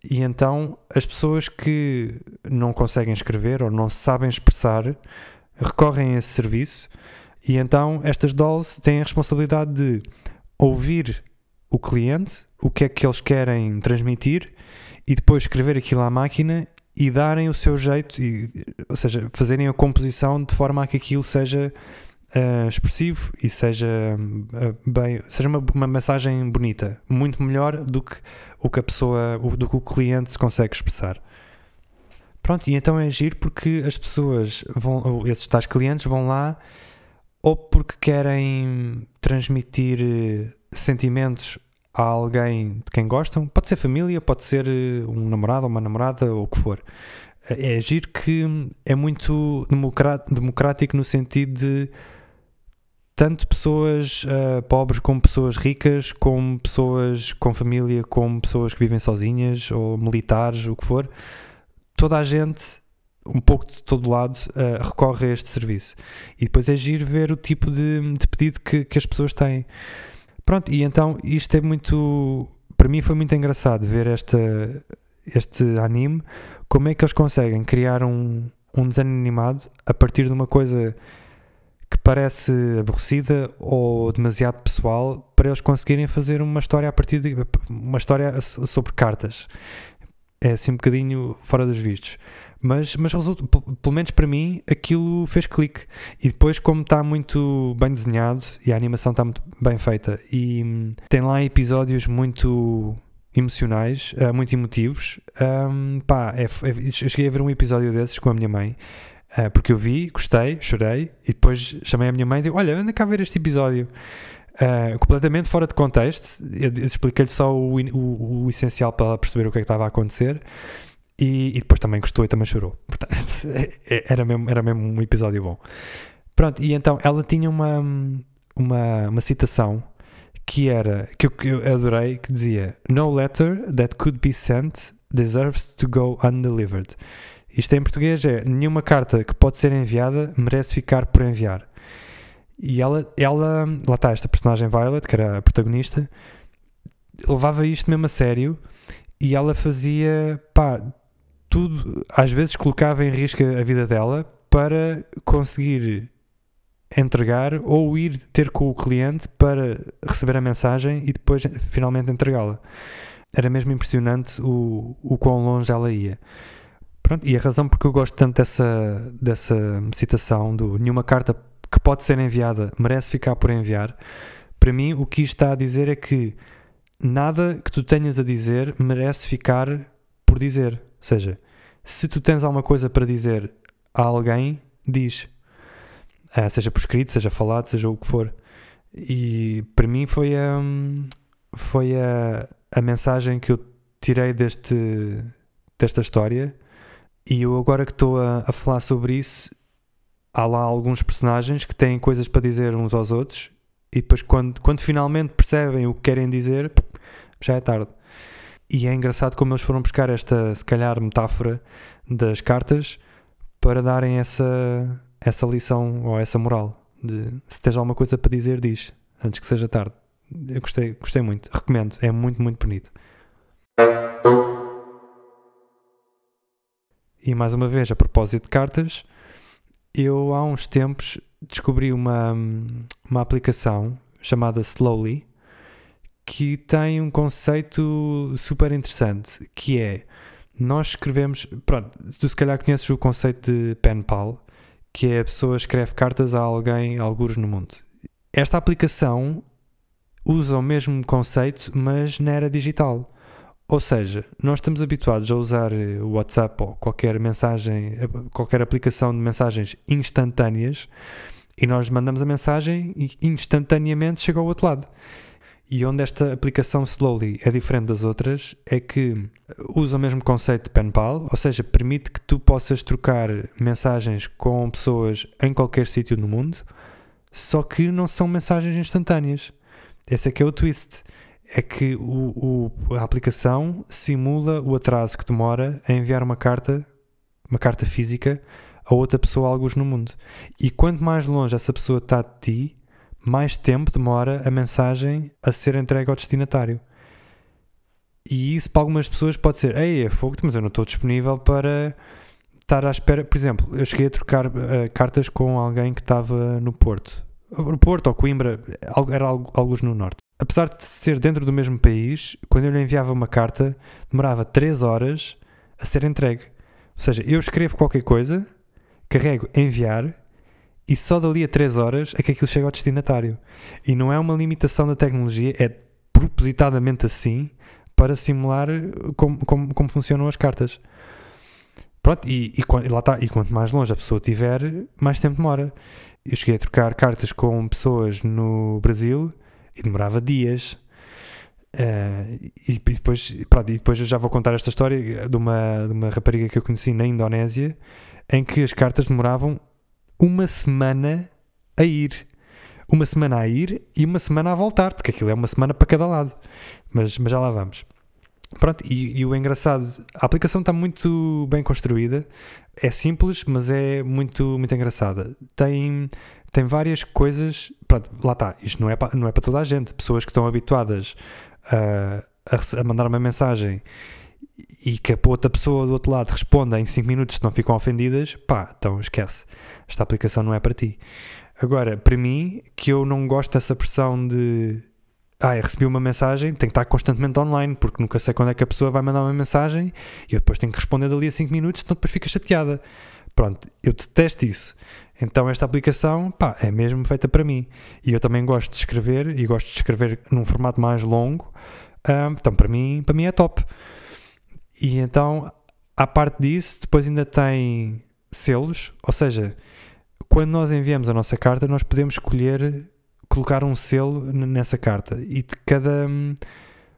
E então as pessoas que não conseguem escrever ou não sabem expressar recorrem a esse serviço e então estas dolls têm a responsabilidade de ouvir o cliente, o que é que eles querem transmitir e depois escrever aquilo à máquina e darem o seu jeito, e, ou seja, fazerem a composição de forma a que aquilo seja uh, expressivo e seja uh, bem, seja uma, uma mensagem bonita, muito melhor do que o que a pessoa, do que o cliente se consegue expressar. Pronto, e então é agir porque as pessoas vão, esses tais clientes vão lá ou porque querem transmitir eh, sentimentos a alguém de quem gostam, pode ser família, pode ser um namorado ou uma namorada ou o que for. É agir que é muito democrático no sentido de tanto pessoas uh, pobres como pessoas ricas, como pessoas com família, como pessoas que vivem sozinhas ou militares, o que for. Toda a gente um pouco de todo lado uh, recorre a este serviço. E depois é giro ver o tipo de, de pedido que, que, as pessoas têm. Pronto, e então isto é muito. Para mim foi muito engraçado ver esta, este anime, como é que eles conseguem criar um, um desenho animado a partir de uma coisa parece aborrecida ou demasiado pessoal para eles conseguirem fazer uma história a partir de uma história sobre cartas. É assim um bocadinho fora dos vistos. Mas, mas resulta, pelo menos para mim, aquilo fez clique. E depois, como está muito bem desenhado e a animação está muito bem feita, e hum, tem lá episódios muito emocionais, uh, muito emotivos. Um, pá, é, é, eu cheguei a ver um episódio desses com a minha mãe. Uh, porque eu vi, gostei, chorei e depois chamei a minha mãe e disse: Olha, anda cá ver este episódio. Uh, completamente fora de contexto. Eu, eu expliquei-lhe só o, o, o, essencial para perceber o que é que estava a acontecer. E, e, depois também gostou e também chorou. Portanto, é, é, era mesmo, era mesmo um episódio bom. Pronto, e então ela tinha uma, uma, uma citação que era, que eu, que eu adorei, que dizia No letter that could be sent deserves to go undelivered. Isto em português é: nenhuma carta que pode ser enviada merece ficar por enviar. E ela, ela lá está, esta personagem Violet, que era a protagonista, levava isto mesmo a sério e ela fazia, pá, tudo, às vezes colocava em risco a vida dela para conseguir entregar ou ir ter com o cliente para receber a mensagem e depois finalmente entregá-la. Era mesmo impressionante o, o quão longe ela ia. Pronto, e a razão porque eu gosto tanto dessa, dessa citação do nenhuma carta que pode ser enviada merece ficar por enviar, para mim o que isto está a dizer é que nada que tu tenhas a dizer merece ficar por dizer. Ou seja, se tu tens alguma coisa para dizer a alguém, diz. Uh, seja por escrito, seja falado, seja o que for. E para mim foi a, foi a, a mensagem que eu tirei deste, desta história. E eu agora que estou a, a falar sobre isso, há lá alguns personagens que têm coisas para dizer uns aos outros e depois quando, quando finalmente percebem o que querem dizer, já é tarde. E é engraçado como eles foram buscar esta, se calhar, metáfora das cartas para darem essa, essa lição ou essa moral de se tens alguma coisa para dizer, diz antes que seja tarde. Eu gostei, gostei muito, recomendo, é muito, muito bonito. E mais uma vez, a propósito de cartas, eu há uns tempos descobri uma, uma aplicação chamada Slowly que tem um conceito super interessante que é nós escrevemos, pronto, tu se calhar conheces o conceito de pen pal, que é a pessoa escreve cartas a alguém, algures no mundo. Esta aplicação usa o mesmo conceito, mas na era digital. Ou seja, nós estamos habituados a usar o WhatsApp ou qualquer mensagem, qualquer aplicação de mensagens instantâneas e nós mandamos a mensagem e instantaneamente chega ao outro lado. E onde esta aplicação Slowly é diferente das outras é que usa o mesmo conceito de penpal, ou seja, permite que tu possas trocar mensagens com pessoas em qualquer sítio no mundo, só que não são mensagens instantâneas. Esse é que é o twist. É que o, o, a aplicação simula o atraso que demora a enviar uma carta, uma carta física, a outra pessoa alguns no mundo. E quanto mais longe essa pessoa está de ti, mais tempo demora a mensagem a ser entregue ao destinatário. E isso para algumas pessoas pode ser, ei, é fogo, mas eu não estou disponível para estar à espera. Por exemplo, eu cheguei a trocar uh, cartas com alguém que estava no Porto. No Porto ou Coimbra, era alguns no Norte. Apesar de ser dentro do mesmo país, quando eu lhe enviava uma carta, demorava 3 horas a ser entregue. Ou seja, eu escrevo qualquer coisa, carrego enviar e só dali a 3 horas é que aquilo chega ao destinatário. E não é uma limitação da tecnologia, é propositadamente assim para simular como, como, como funcionam as cartas. Pronto, e, e, lá está. E quanto mais longe a pessoa estiver, mais tempo demora. Eu cheguei a trocar cartas com pessoas no Brasil e demorava dias. Uh, e, depois, pronto, e depois já vou contar esta história de uma, de uma rapariga que eu conheci na Indonésia em que as cartas demoravam uma semana a ir. Uma semana a ir e uma semana a voltar, porque aquilo é uma semana para cada lado. Mas, mas já lá vamos. Pronto, e, e, o engraçado, a aplicação está muito bem construída, é simples, mas é muito, muito engraçada. Tem, tem várias coisas, pronto, lá está, isto não é, para, não é para toda a gente. Pessoas que estão habituadas a, a, a mandar uma mensagem e que a outra pessoa do outro lado responda em 5 minutos se não ficam ofendidas, pá, então esquece. Esta aplicação não é para ti. Agora, para mim, que eu não gosto dessa pressão de ah, eu recebi uma mensagem, tenho que estar constantemente online, porque nunca sei quando é que a pessoa vai mandar uma mensagem e eu depois tenho que responder dali a 5 minutos, então depois fica chateada. Pronto, eu detesto isso. Então esta aplicação, pá, é mesmo feita para mim. E eu também gosto de escrever e gosto de escrever num formato mais longo. Um, então para mim, para mim é top. E então, à parte disso, depois ainda tem selos, ou seja, quando nós enviamos a nossa carta, nós podemos escolher colocar um selo nessa carta e de cada. Hum,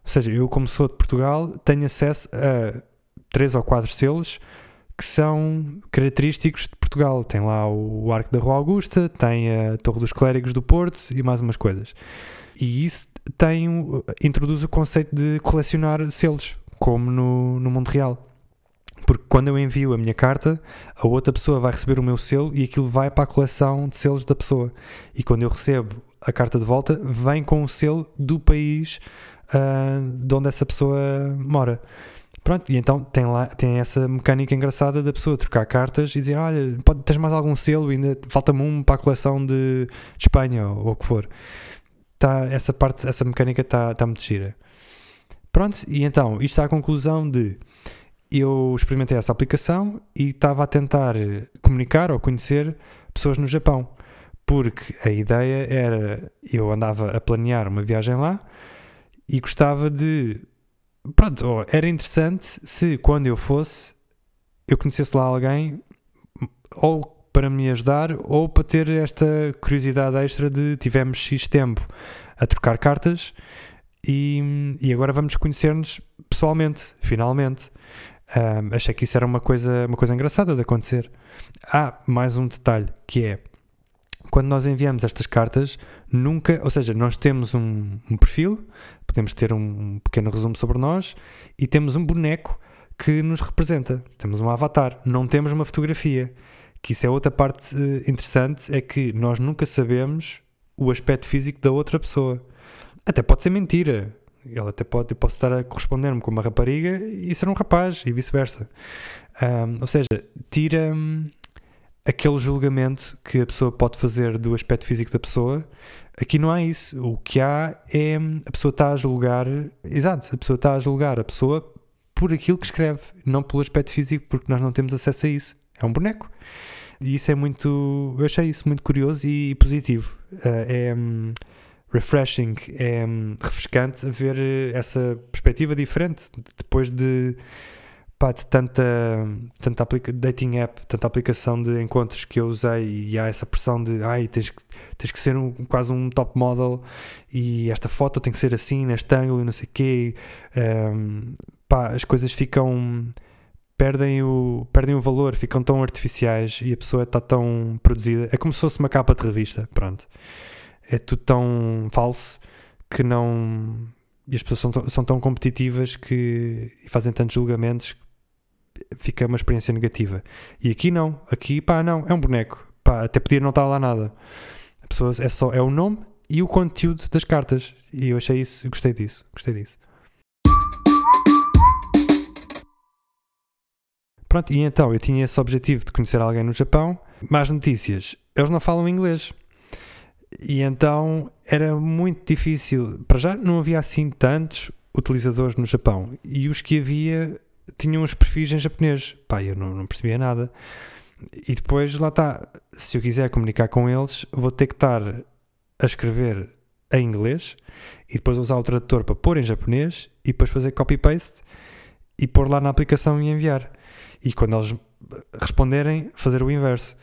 ou seja, eu, como sou de Portugal, tenho acesso a três ou quatro selos que são característicos de Portugal. Tem lá o Arco da Rua Augusta, tem a Torre dos Clérigos do Porto e mais umas coisas. E isso tem, introduz o conceito de colecionar selos, como no, no mundo real. Porque quando eu envio a minha carta, a outra pessoa vai receber o meu selo e aquilo vai para a coleção de selos da pessoa. E quando eu recebo a carta de volta, vem com o selo do país uh, de onde essa pessoa mora. Pronto, e então tem, lá, tem essa mecânica engraçada da pessoa trocar cartas e dizer: Olha, pode, tens mais algum selo? Ainda falta-me um para a coleção de, de Espanha ou, ou, o que for. Tá, essa parte, essa mecânica está tá muito gira. Pronto, e então, isto é a conclusão de eu experimentei essa aplicação e estava a tentar comunicar ou conhecer pessoas no Japão. Porque a ideia era, eu andava a planear uma viagem lá e gostava de. Pronto, era interessante se quando eu fosse eu conhecesse lá alguém ou para me ajudar ou para ter esta curiosidade extra de tivemos X tempo a trocar cartas e, e agora vamos conhecer-nos pessoalmente, finalmente. Um, achei que isso era uma coisa, uma coisa engraçada de acontecer. Há mais um detalhe que é quando nós enviamos estas cartas, nunca, ou seja, nós temos um, um perfil, podemos ter um, pequeno resumo sobre nós e temos um boneco que nos representa. Temos um avatar, não temos uma fotografia. Que isso é outra parte eh, interessante, é que nós nunca sabemos o aspecto físico da outra pessoa. Até pode ser mentira. Ele até pode, eu posso estar a corresponder-me com uma rapariga e ser um rapaz, e vice-versa. Um, ou seja, tira aquele julgamento que a pessoa pode fazer do aspecto físico da pessoa. Aqui não há isso. O que há é a pessoa está a julgar, exato, a pessoa está a julgar a pessoa por aquilo que escreve, não pelo aspecto físico, porque nós não temos acesso a isso. É um boneco. E isso é muito. Eu achei isso muito curioso e positivo. Uh, é. Um, refreshing, é hum, refrescante ver essa perspectiva diferente depois de, pá, de tanta, tanta aplica dating app, tanta aplicação de encontros que eu usei e há essa pressão de ai, tens que, tens que ser um, quase um top model e esta foto tem que ser assim, neste ângulo e não sei o quê. Um, pá, as coisas ficam perdem o, perdem o valor, ficam tão artificiais e a pessoa está tão produzida. É como se fosse uma capa de revista, pronto é tudo tão falso que não. E as pessoas são tão, são tão competitivas que e fazem tantos julgamentos fica uma experiência negativa. E aqui não, aqui pá, não, é um boneco. Pá, até podia não estar lá nada. A pessoa é só é o nome e o conteúdo das cartas. E eu achei isso, gostei disso, gostei disso. Pronto, e então eu tinha esse objetivo de conhecer alguém no Japão. Mais notícias, eles não falam inglês. E então era muito difícil. Para já não havia assim tantos utilizadores no Japão. E os que havia tinham os perfis em japonês. Pá, eu não, não percebia nada. E depois lá está. Se eu quiser comunicar com eles, vou ter que estar a escrever em inglês e depois usar o tradutor para pôr em japonês e depois fazer copy-paste e pôr lá na aplicação e enviar. E quando eles responderem, fazer o inverso.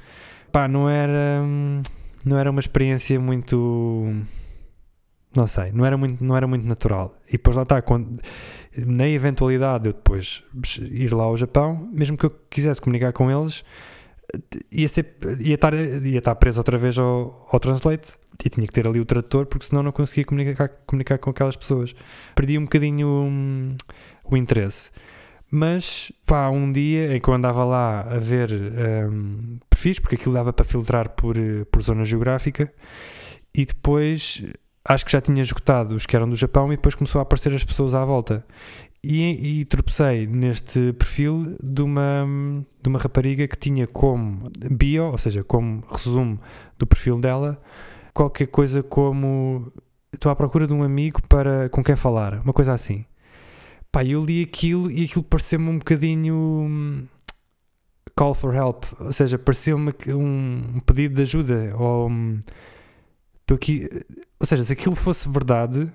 Pá, não era. Hum, não era uma experiência muito não sei, não era muito, não era muito natural. E depois lá está, quando, na eventualidade de eu depois ir lá ao Japão, mesmo que eu quisesse comunicar com eles, ia, ser, ia, estar, ia estar preso outra vez ao, ao Translate e tinha que ter ali o tradutor, porque senão não conseguia comunicar, comunicar com aquelas pessoas. Perdi um bocadinho um, o interesse. Mas, pá, um dia em que eu andava lá a ver um, perfis, porque aquilo dava para filtrar por, eh, por zona geográfica, e depois acho que já tinha esgotado os que eram do Japão e depois começou a aparecer as pessoas à volta. E, e tropecei neste perfil de uma, de uma rapariga que tinha como bio, ou seja, como resumo do perfil dela, qualquer coisa como estou à procura de um amigo para com quem falar, uma coisa assim. Pá, eu li aquilo e aquilo pareceu-me um bocadinho call for help, ou seja, pareceu-me um, pedido de ajuda. Ou, aqui, ou seja, se aquilo fosse verdade,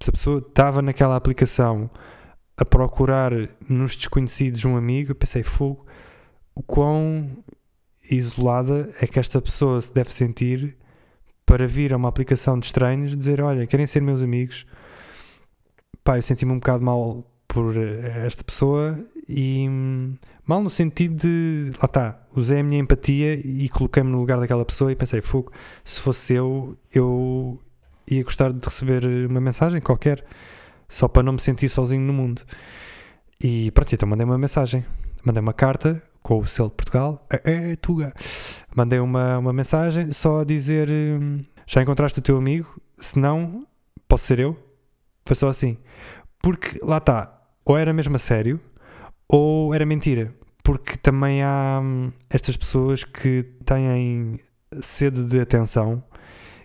se a pessoa estava naquela aplicação a procurar nos desconhecidos um amigo, eu pensei, fogo, o quão isolada é que esta pessoa se deve sentir para vir a uma aplicação de estranhos dizer, olha, querem ser meus amigos. Pá, eu senti-me um bocado mal por eh, esta pessoa e mal no sentido de lá está, usei a minha empatia e coloquei-me no lugar daquela pessoa e pensei, fogo, se fosse eu, eu ia gostar de receber uma mensagem qualquer, só para não me sentir sozinho no mundo. E pronto, então mandei uma mensagem mandei uma carta com o selo de Portugal, é, é Tuga. Mandei uma, uma mensagem só a dizer: hum, Já encontraste o teu amigo? Se não, posso ser eu? Foi só assim. Porque lá está, ou era mesmo a sério, ou era mentira. Porque também há hum, estas pessoas que têm sede de atenção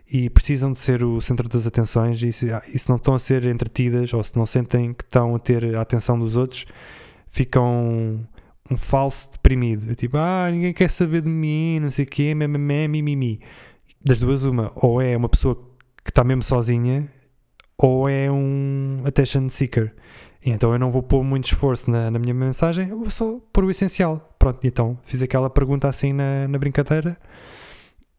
e precisam de ser o centro das atenções e se, e se não estão a ser entretidas ou se não sentem que estão a ter a atenção dos outros, ficam um falso deprimido. É tipo, ah, ninguém quer saber de mim, não sei o quê, mimimi. Das duas, uma. Ou é uma pessoa que está mesmo sozinha, ou é um attention seeker. Então eu não vou pôr muito esforço na, na minha mensagem, eu vou só pôr o essencial. Pronto, então fiz aquela pergunta assim na, na brincadeira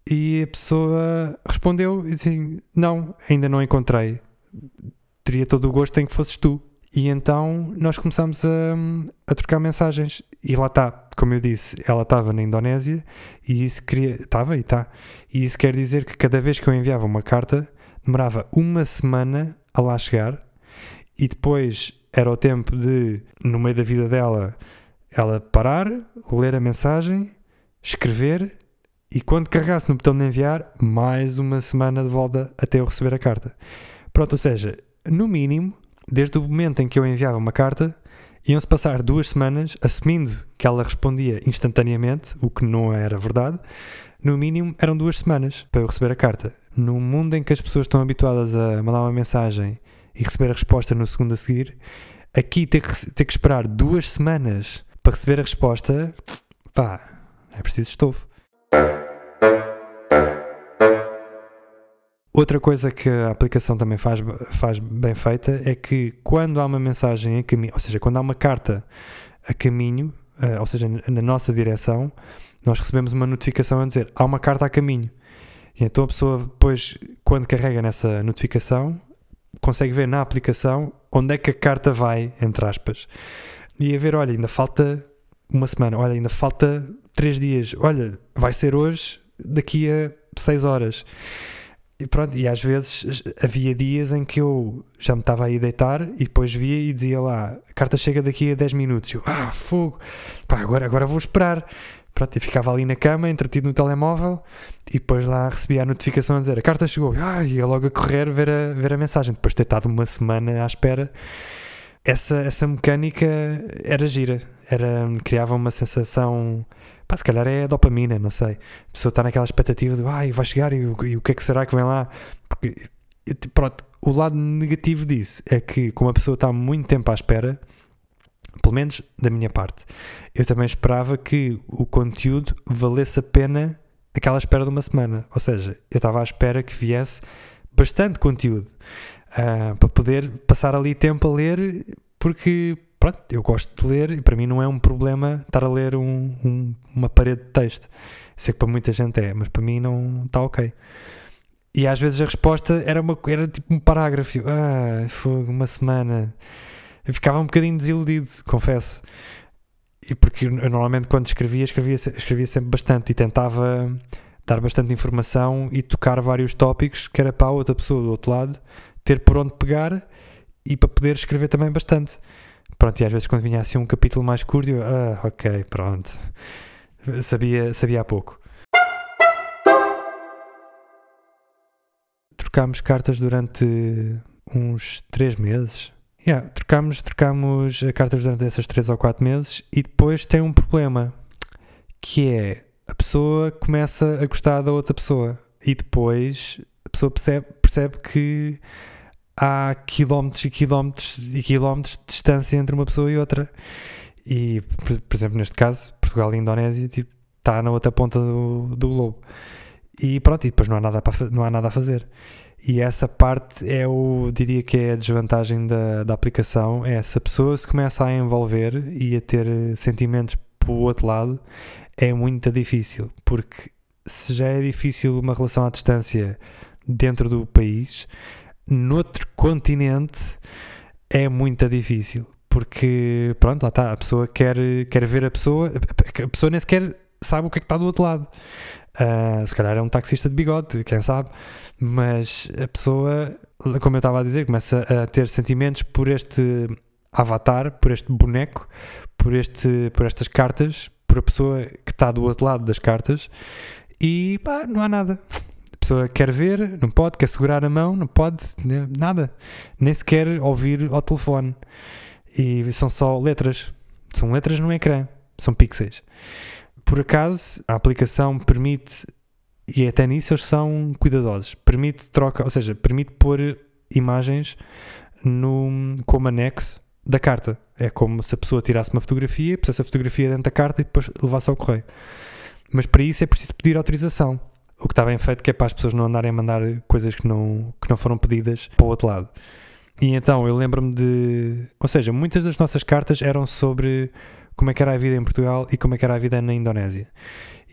e a pessoa respondeu disse: Não, ainda não encontrei. Teria todo o gosto em que fosses tu. E então nós começamos a, a trocar mensagens. E lá está, como eu disse, ela estava na Indonésia e isso queria. Estava e está. E isso quer dizer que cada vez que eu enviava uma carta, demorava uma semana a lá chegar e depois era o tempo de, no meio da vida dela, ela parar, ler a mensagem, escrever e quando carregasse no botão de enviar, mais uma semana de volta até eu receber a carta. Pronto, ou seja, no mínimo Desde o momento em que eu enviava uma carta, iam-se passar duas semanas, assumindo que ela respondia instantaneamente, o que não era verdade. No mínimo, eram duas semanas para eu receber a carta. No mundo em que as pessoas estão habituadas a mandar uma mensagem e receber a resposta no segundo a seguir, aqui ter que, ter que esperar duas semanas para receber a resposta, pá, é preciso estofo. Outra coisa que a aplicação também faz, faz bem feita é que quando há uma mensagem a caminho, ou seja, quando há uma carta a caminho, uh, ou seja, na nossa direção, nós recebemos uma notificação a dizer há uma carta a caminho. E então a pessoa depois, quando carrega nessa notificação, consegue ver na aplicação onde é que a carta vai, entre aspas. E a ver, olha, ainda falta uma semana, olha, ainda falta três dias, olha, vai ser hoje, daqui a seis horas. E pronto, e às vezes havia dias em que eu já me estava a ir deitar e depois via e dizia lá, a carta chega daqui a 10 minutos. Eu, ah, fogo, pá, agora, agora vou esperar. Pronto, e ficava ali na cama, entretido no telemóvel, e depois lá recebia a notificação a dizer a carta chegou, ah, ia logo a correr ver a, ver a mensagem. Depois de ter estado uma semana à espera, essa, essa mecânica era gira, era, criava uma sensação Pá, se calhar é dopamina, não sei. A pessoa está naquela expectativa de, ai, vai chegar e, e, o que é que será que vem lá? Porque, pronto, o lado negativo disso é que, como a pessoa está muito tempo à espera, pelo menos da minha parte, eu também esperava que o conteúdo valesse a pena aquela espera de uma semana. Ou seja, eu estava à espera que viesse bastante conteúdo uh, para poder passar ali tempo a ler, porque pronto, eu gosto de ler e para mim não é um problema estar a ler um, um, uma parede de texto. Sei que para muita gente é, mas para mim não está ok. E às vezes a resposta era, uma, era tipo um parágrafo. Ah, foi uma semana. Eu ficava um bocadinho desiludido, confesso. E porque eu, normalmente quando escrevia, escrevia, escrevia sempre bastante e tentava dar bastante informação e tocar vários tópicos que era para a outra pessoa do outro lado ter por onde pegar e para poder escrever também bastante. Pronto, e às vezes quando vinha assim um capítulo mais curto, eu, ah, ok, pronto. Sabia, sabia há pouco. Trocámos cartas durante uns 3 meses. Yeah, trocámos, trocámos cartas durante esses 3 ou 4 meses e depois tem um problema que é a pessoa começa a gostar da outra pessoa e depois a pessoa percebe, percebe que há quilómetros e quilómetros e quilómetros de distância entre uma pessoa e outra. E, por, por exemplo, neste caso, Portugal e Indonésia, tipo, está na outra ponta do, do globo. E pronto, e depois não há, nada para, não há nada a fazer. E essa parte é o, diria que é a desvantagem da, da aplicação, é se a pessoa se começa a envolver e a ter sentimentos para o outro lado, é muito difícil, porque se já é difícil uma relação à distância dentro do país, noutro continente é muito difícil. Porque, pronto, lá está, a pessoa quer, quer ver a pessoa, a pessoa nem sequer sabe o que é que está do outro lado. Uh, se calhar é um taxista de bigode, quem sabe, mas a pessoa, como eu estava a dizer, começa a ter sentimentos por este avatar, por este boneco, por, este, por estas cartas, por a pessoa que está do outro lado das cartas, e pá, não há nada. A pessoa quer ver, não pode, quer segurar a mão, não pode, né, nada. Nem sequer ouvir ao telefone. E são só letras. São letras no ecrã, são pixels. Por acaso, a aplicação permite, e até nisso eles são cuidadosos, permite troca, ou seja, permite pôr imagens no, como anexo da carta. É como se a pessoa tirasse uma fotografia, pusesse a fotografia dentro da carta e depois levasse ao correio. Mas para isso é preciso pedir autorização. O que está bem feito que é para as pessoas não andarem a mandar coisas que não, que não foram pedidas para o outro lado. E então eu lembro-me de. Ou seja, muitas das nossas cartas eram sobre como é que era a vida em Portugal e como é que era a vida na Indonésia.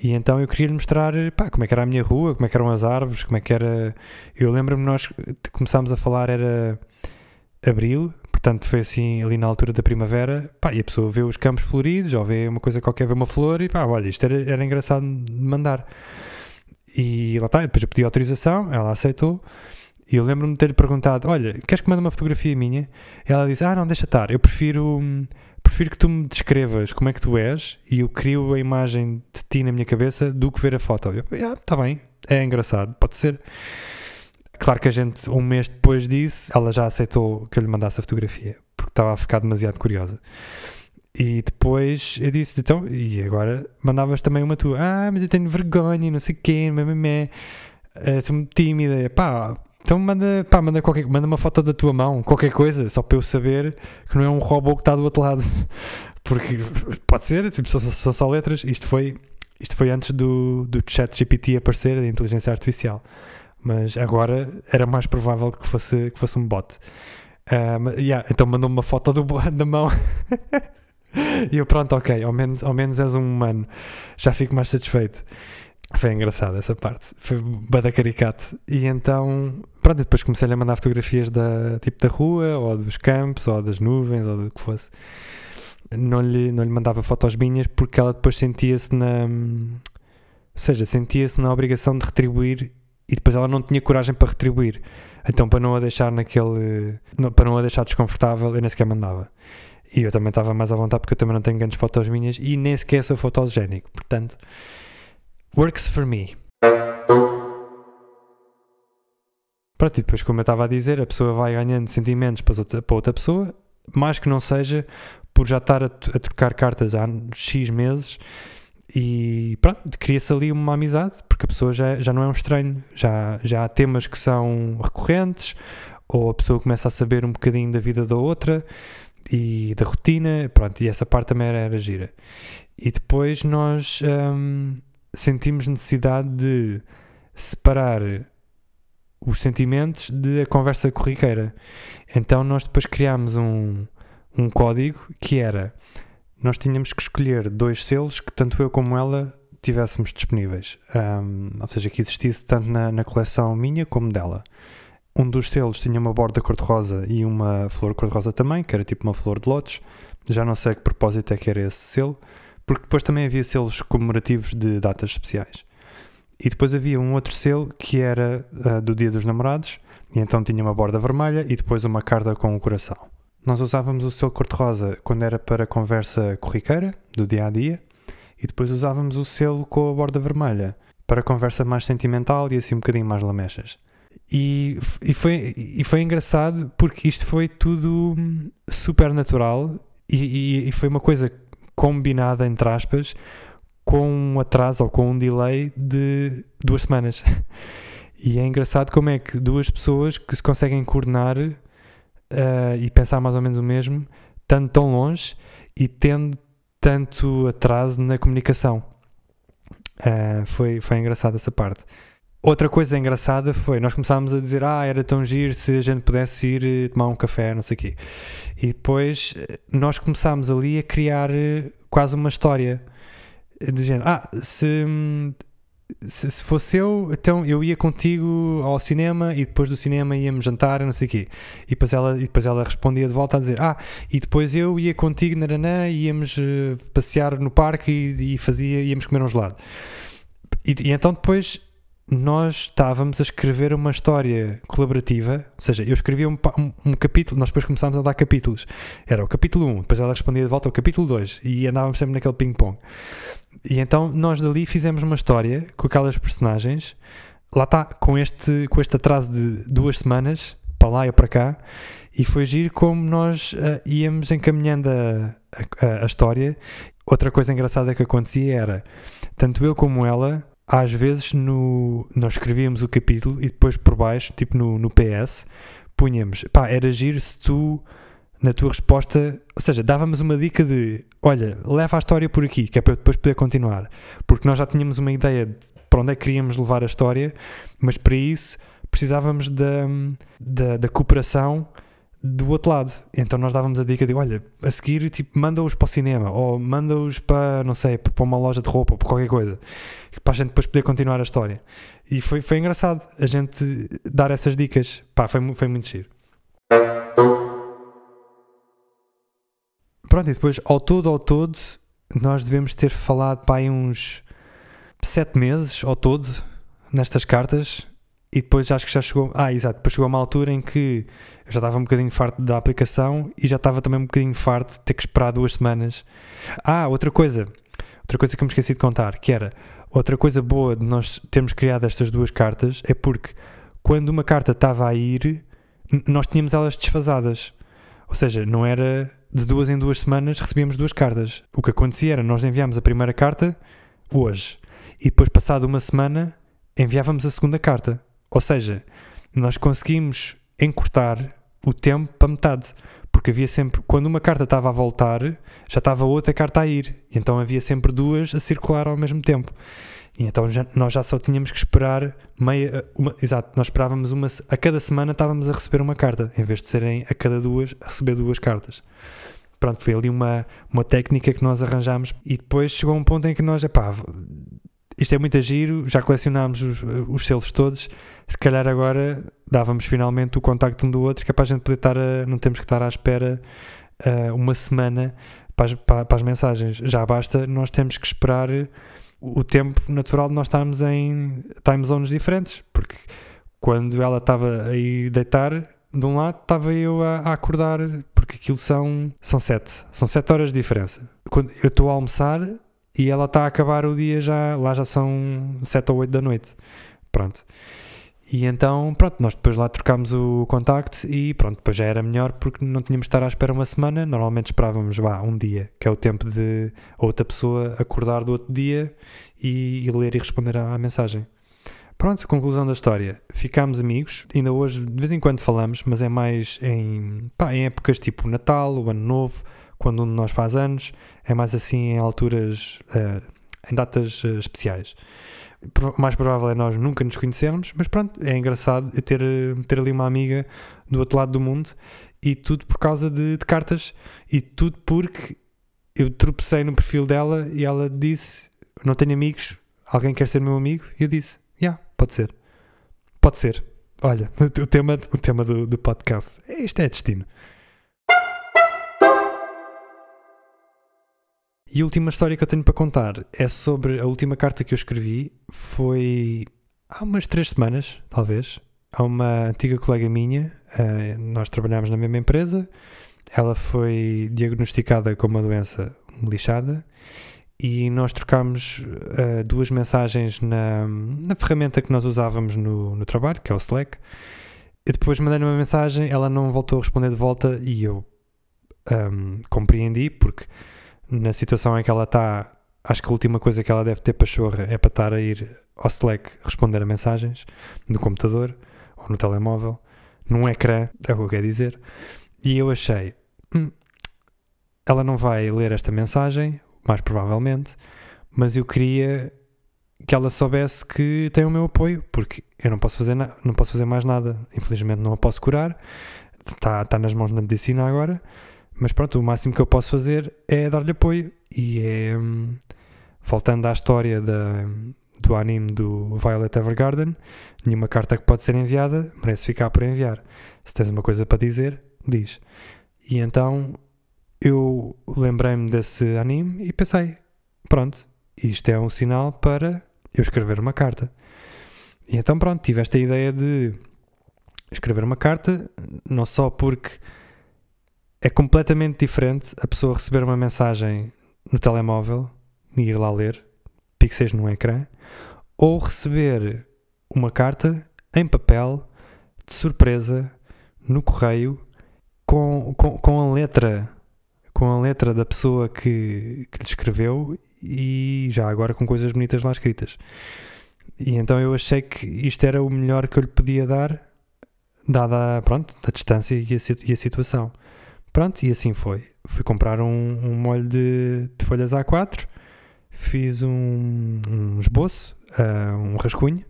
E então eu queria lhe mostrar pá, como é que era a minha rua, como é que eram as árvores, como é que era. Eu lembro-me nós começámos a falar, era abril, portanto foi assim ali na altura da primavera, pá, e a pessoa vê os campos floridos, ou vê uma coisa qualquer, vê uma flor, e pá, olha, isto era, era engraçado de mandar. E lá está, depois eu pedi autorização, ela aceitou, e eu lembro-me de ter-lhe perguntado: Olha, queres que mande uma fotografia minha? E ela disse: Ah, não, deixa estar, eu prefiro, prefiro que tu me descrevas como é que tu és e eu crio a imagem de ti na minha cabeça do que ver a foto. Eu, ah, tá bem, é engraçado, pode ser. Claro que a gente, um mês depois disso, ela já aceitou que eu lhe mandasse a fotografia, porque estava a ficar demasiado curiosa. E depois eu disse, então, e agora mandavas também uma tua, ah, mas eu tenho vergonha e não sei o quê, mé, sou muito tímida, pá, então manda, pá, manda, qualquer, manda uma foto da tua mão, qualquer coisa, só para eu saber que não é um robô que está do outro lado. Porque pode ser, tipo, são, são só letras. Isto foi, isto foi antes do, do chat GPT aparecer, da inteligência artificial mas agora era mais provável que fosse, que fosse um bot. Uh, yeah, então mandou-me uma foto do da mão. e eu, pronto, ok, ao menos, ao menos és um humano. Já fico mais satisfeito. Foi engraçado essa parte. Foi bada caricato. E então, pronto, depois comecei a mandar fotografias da, tipo da rua, ou dos campos, ou das nuvens, ou do que fosse. Não lhe, não lhe mandava fotos minhas porque ela depois sentia-se na. Ou seja, sentia-se na obrigação de retribuir e depois ela não tinha coragem para retribuir. Então, para não a deixar naquele. para não a deixar desconfortável, eu nem sequer mandava. E eu também estava mais à vontade porque eu também não tenho grandes fotos minhas e nem sequer sou fotogénico. Portanto, works for me. Pronto, e depois, como eu estava a dizer, a pessoa vai ganhando sentimentos para outra, para outra pessoa, mais que não seja por já estar a, a trocar cartas há X meses e pronto, cria-se ali uma amizade, porque a pessoa já, já não é um estranho, já, já há temas que são recorrentes, ou a pessoa começa a saber um bocadinho da vida da outra e da rotina, pronto, e essa parte também era, era gira. E depois nós hum, sentimos necessidade de separar os sentimentos da conversa corriqueira. Então nós depois criámos um, um código que era nós tínhamos que escolher dois selos que tanto eu como ela tivéssemos disponíveis. Um, ou seja, que existisse tanto na, na coleção minha como dela. Um dos selos tinha uma borda cor-de-rosa e uma flor cor-de-rosa também, que era tipo uma flor de lótus. Já não sei que propósito é que era esse selo, porque depois também havia selos comemorativos de datas especiais. E depois havia um outro selo que era uh, do Dia dos Namorados, e então tinha uma borda vermelha e depois uma carta com o um coração. Nós usávamos o selo cor-de-rosa quando era para conversa corriqueira, do dia a dia, e depois usávamos o selo com a borda vermelha para conversa mais sentimental e assim um bocadinho mais lamechas. E, e, foi, e foi engraçado porque isto foi tudo super natural e, e, e foi uma coisa combinada, entre aspas, com um atraso ou com um delay de duas semanas. E é engraçado como é que duas pessoas que se conseguem coordenar uh, e pensar mais ou menos o mesmo, estando tão longe e tendo tanto atraso na comunicação. Uh, foi, foi engraçado essa parte. Outra coisa engraçada foi, nós começámos a dizer, ah, era tão giro se a gente pudesse ir eh, tomar um café, não sei o quê. E depois nós começámos ali a criar quase uma história. Do género, ah, se hum, se, se, fosse eu, então eu ia contigo ao cinema e depois do cinema íamos jantar, não sei o quê. E depois ela, e depois ela respondia de volta a dizer: Ah, e depois eu ia contigo, naranã, íamos passear no parque e, e, fazia, íamos comer um gelado. E, e, então depois nós estávamos a escrever uma história colaborativa, ou seja, eu escrevia um, um, um, capítulo, nós depois começámos a dar capítulos. Era o capítulo 1, depois ela respondia de volta ao capítulo 2 e andávamos sempre naquele ping-pong. E então nós dali fizemos uma história com aquelas personagens, lá está, com este, com este atraso de duas semanas, para lá e para cá, e foi giro como nós uh, íamos encaminhando a, a, a história. Outra coisa engraçada que acontecia era, tanto eu como ela, às vezes no, nós escrevíamos o capítulo e depois por baixo, tipo no, no PS, punhamos, pá, era giro se tu, na tua resposta, ou seja, dávamos uma dica de, olha, leva a história por aqui, que é para eu depois poder continuar. Porque nós já tínhamos uma ideia de para onde é que queríamos levar a história, mas para isso precisávamos da, da, da cooperação do outro lado. Então nós dávamos a dica de, olha, a seguir, tipo, manda-os para o cinema, ou manda-os para, não sei, para uma loja de roupa, ou para qualquer coisa, para a gente depois poder continuar a história. E foi, foi engraçado a gente dar essas dicas. Pá, foi, foi muito giro. Pronto, e depois, ao todo, ao todo, nós devemos ter falado, pá, uns sete meses, ao todo, nestas cartas, e depois acho que já chegou. Ah, exato. Depois chegou uma altura em que eu já estava um bocadinho farto da aplicação e já estava também um bocadinho farto de ter que esperar duas semanas. Ah, outra coisa. Outra coisa que eu me esqueci de contar, que era outra coisa boa de nós termos criado estas duas cartas é porque quando uma carta estava a ir, nós tínhamos elas desfasadas. Ou seja, não era de duas em duas semanas recebíamos duas cartas. O que acontecia era nós enviámos a primeira carta hoje e depois, passado uma semana, enviávamos a segunda carta. Ou seja, nós conseguimos encurtar o tempo para metade. Porque havia sempre, quando uma carta estava a voltar, já estava outra carta a ir. Então havia sempre duas a circular ao mesmo tempo. E então já, nós já só tínhamos que esperar meia. Uma, exato, nós esperávamos uma. A cada semana estávamos a receber uma carta, em vez de serem a cada duas a receber duas cartas. Pronto, foi ali uma, uma técnica que nós arranjámos e depois chegou um ponto em que nós, epá, isto é muito giro, já colecionámos os, os selos todos, se calhar agora dávamos finalmente o contacto um do outro, que é para a gente poder estar, a, não temos que estar à espera uh, uma semana para as, para, para as, mensagens. Já basta, nós temos que esperar o tempo natural de nós estarmos em time zones diferentes, porque quando ela estava a ir deitar de um lado, estava eu a, a, acordar, porque aquilo são, são sete, são sete horas de diferença. Quando eu estou a almoçar e ela está a acabar o dia já, lá já são sete ou oito da noite. Pronto. E então, pronto, nós depois lá trocámos o contacto e pronto, depois já era melhor porque não tínhamos de estar à espera uma semana. Normalmente esperávamos, vá, um dia, que é o tempo de outra pessoa acordar do outro dia e, e ler e responder à, à, mensagem. Pronto, conclusão da história. Ficámos amigos, ainda hoje de vez em quando falamos, mas é mais em, pá, em épocas tipo Natal, o Ano Novo, quando um de nós faz anos, é mais assim em alturas, uh, em datas uh, especiais mais provável é nós nunca nos conhecermos, mas pronto, é engraçado ter, ter ali uma amiga do outro lado do mundo e tudo por causa de, de cartas e tudo porque eu tropecei no perfil dela e ela disse: Não tenho amigos, alguém quer ser meu amigo? E eu disse: Já, yeah, pode ser. Pode ser. Olha, o tema, o tema do, do podcast. Isto é destino. E a última história que eu tenho para contar é sobre a última carta que eu escrevi. Foi há umas três semanas, talvez, a uma antiga colega minha. Uh, nós trabalhámos na mesma empresa. Ela foi diagnosticada com uma doença lixada e nós trocámos uh, duas mensagens na, na ferramenta que nós usávamos no, no trabalho, que é o Slack. E depois mandei-lhe uma mensagem, ela não voltou a responder de volta e eu um, compreendi, porque na situação em que ela está, acho que a última coisa que ela deve ter pachorra é para estar a ir ao Slack responder a mensagens no computador ou no telemóvel, num ecrã, é o que eu quero dizer. E eu achei, hum, ela não vai ler esta mensagem, mais provavelmente, mas eu queria que ela soubesse que tem o meu apoio, porque eu não posso fazer, não posso fazer mais nada. Infelizmente não a posso curar, está, está nas mãos da medicina agora mas pronto, o máximo que eu posso fazer é dar-lhe apoio. E é. Hum, voltando à história da, do anime do Violet Evergarden, nenhuma carta que pode ser enviada merece ficar por enviar. Se tens uma coisa para dizer, diz. E então eu lembrei-me desse anime e pensei: pronto, isto é um sinal para eu escrever uma carta. E então, pronto, tive esta ideia de escrever uma carta, não só porque é completamente diferente a pessoa receber uma mensagem no telemóvel e ir lá ler, pixels no ecrã, ou receber uma carta em papel, de surpresa, no correio, com, com, com a letra com a letra da pessoa que, que lhe escreveu e já agora com coisas bonitas lá escritas. E então eu achei que isto era o melhor que eu lhe podia dar, dada pronto, a distância e a, e a situação. Pronto, e assim foi. Fui comprar um, um molho de, de, folhas A4, fiz um, um esboço, uh, um rascunho,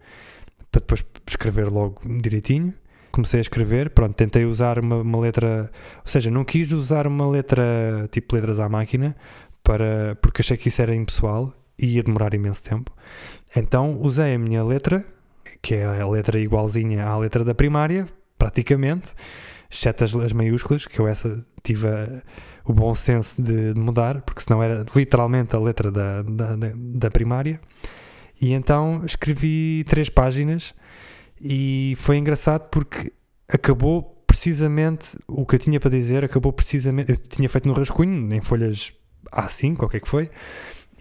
para depois escrever logo direitinho. Comecei a escrever, pronto, tentei usar uma, uma letra, ou seja, não quis usar uma letra tipo letras à máquina, para, porque achei que isso era impessoal e ia demorar imenso tempo. Então usei a minha letra, que é a letra igualzinha à letra da primária, praticamente, exceto as, as maiúsculas, que eu essa tive a, o bom senso de, de, mudar, porque senão era literalmente a letra da, da, da primária. E então escrevi três páginas e foi engraçado porque acabou precisamente o que eu tinha para dizer, acabou precisamente. Eu tinha feito no rascunho, em folhas A5, qualquer que foi,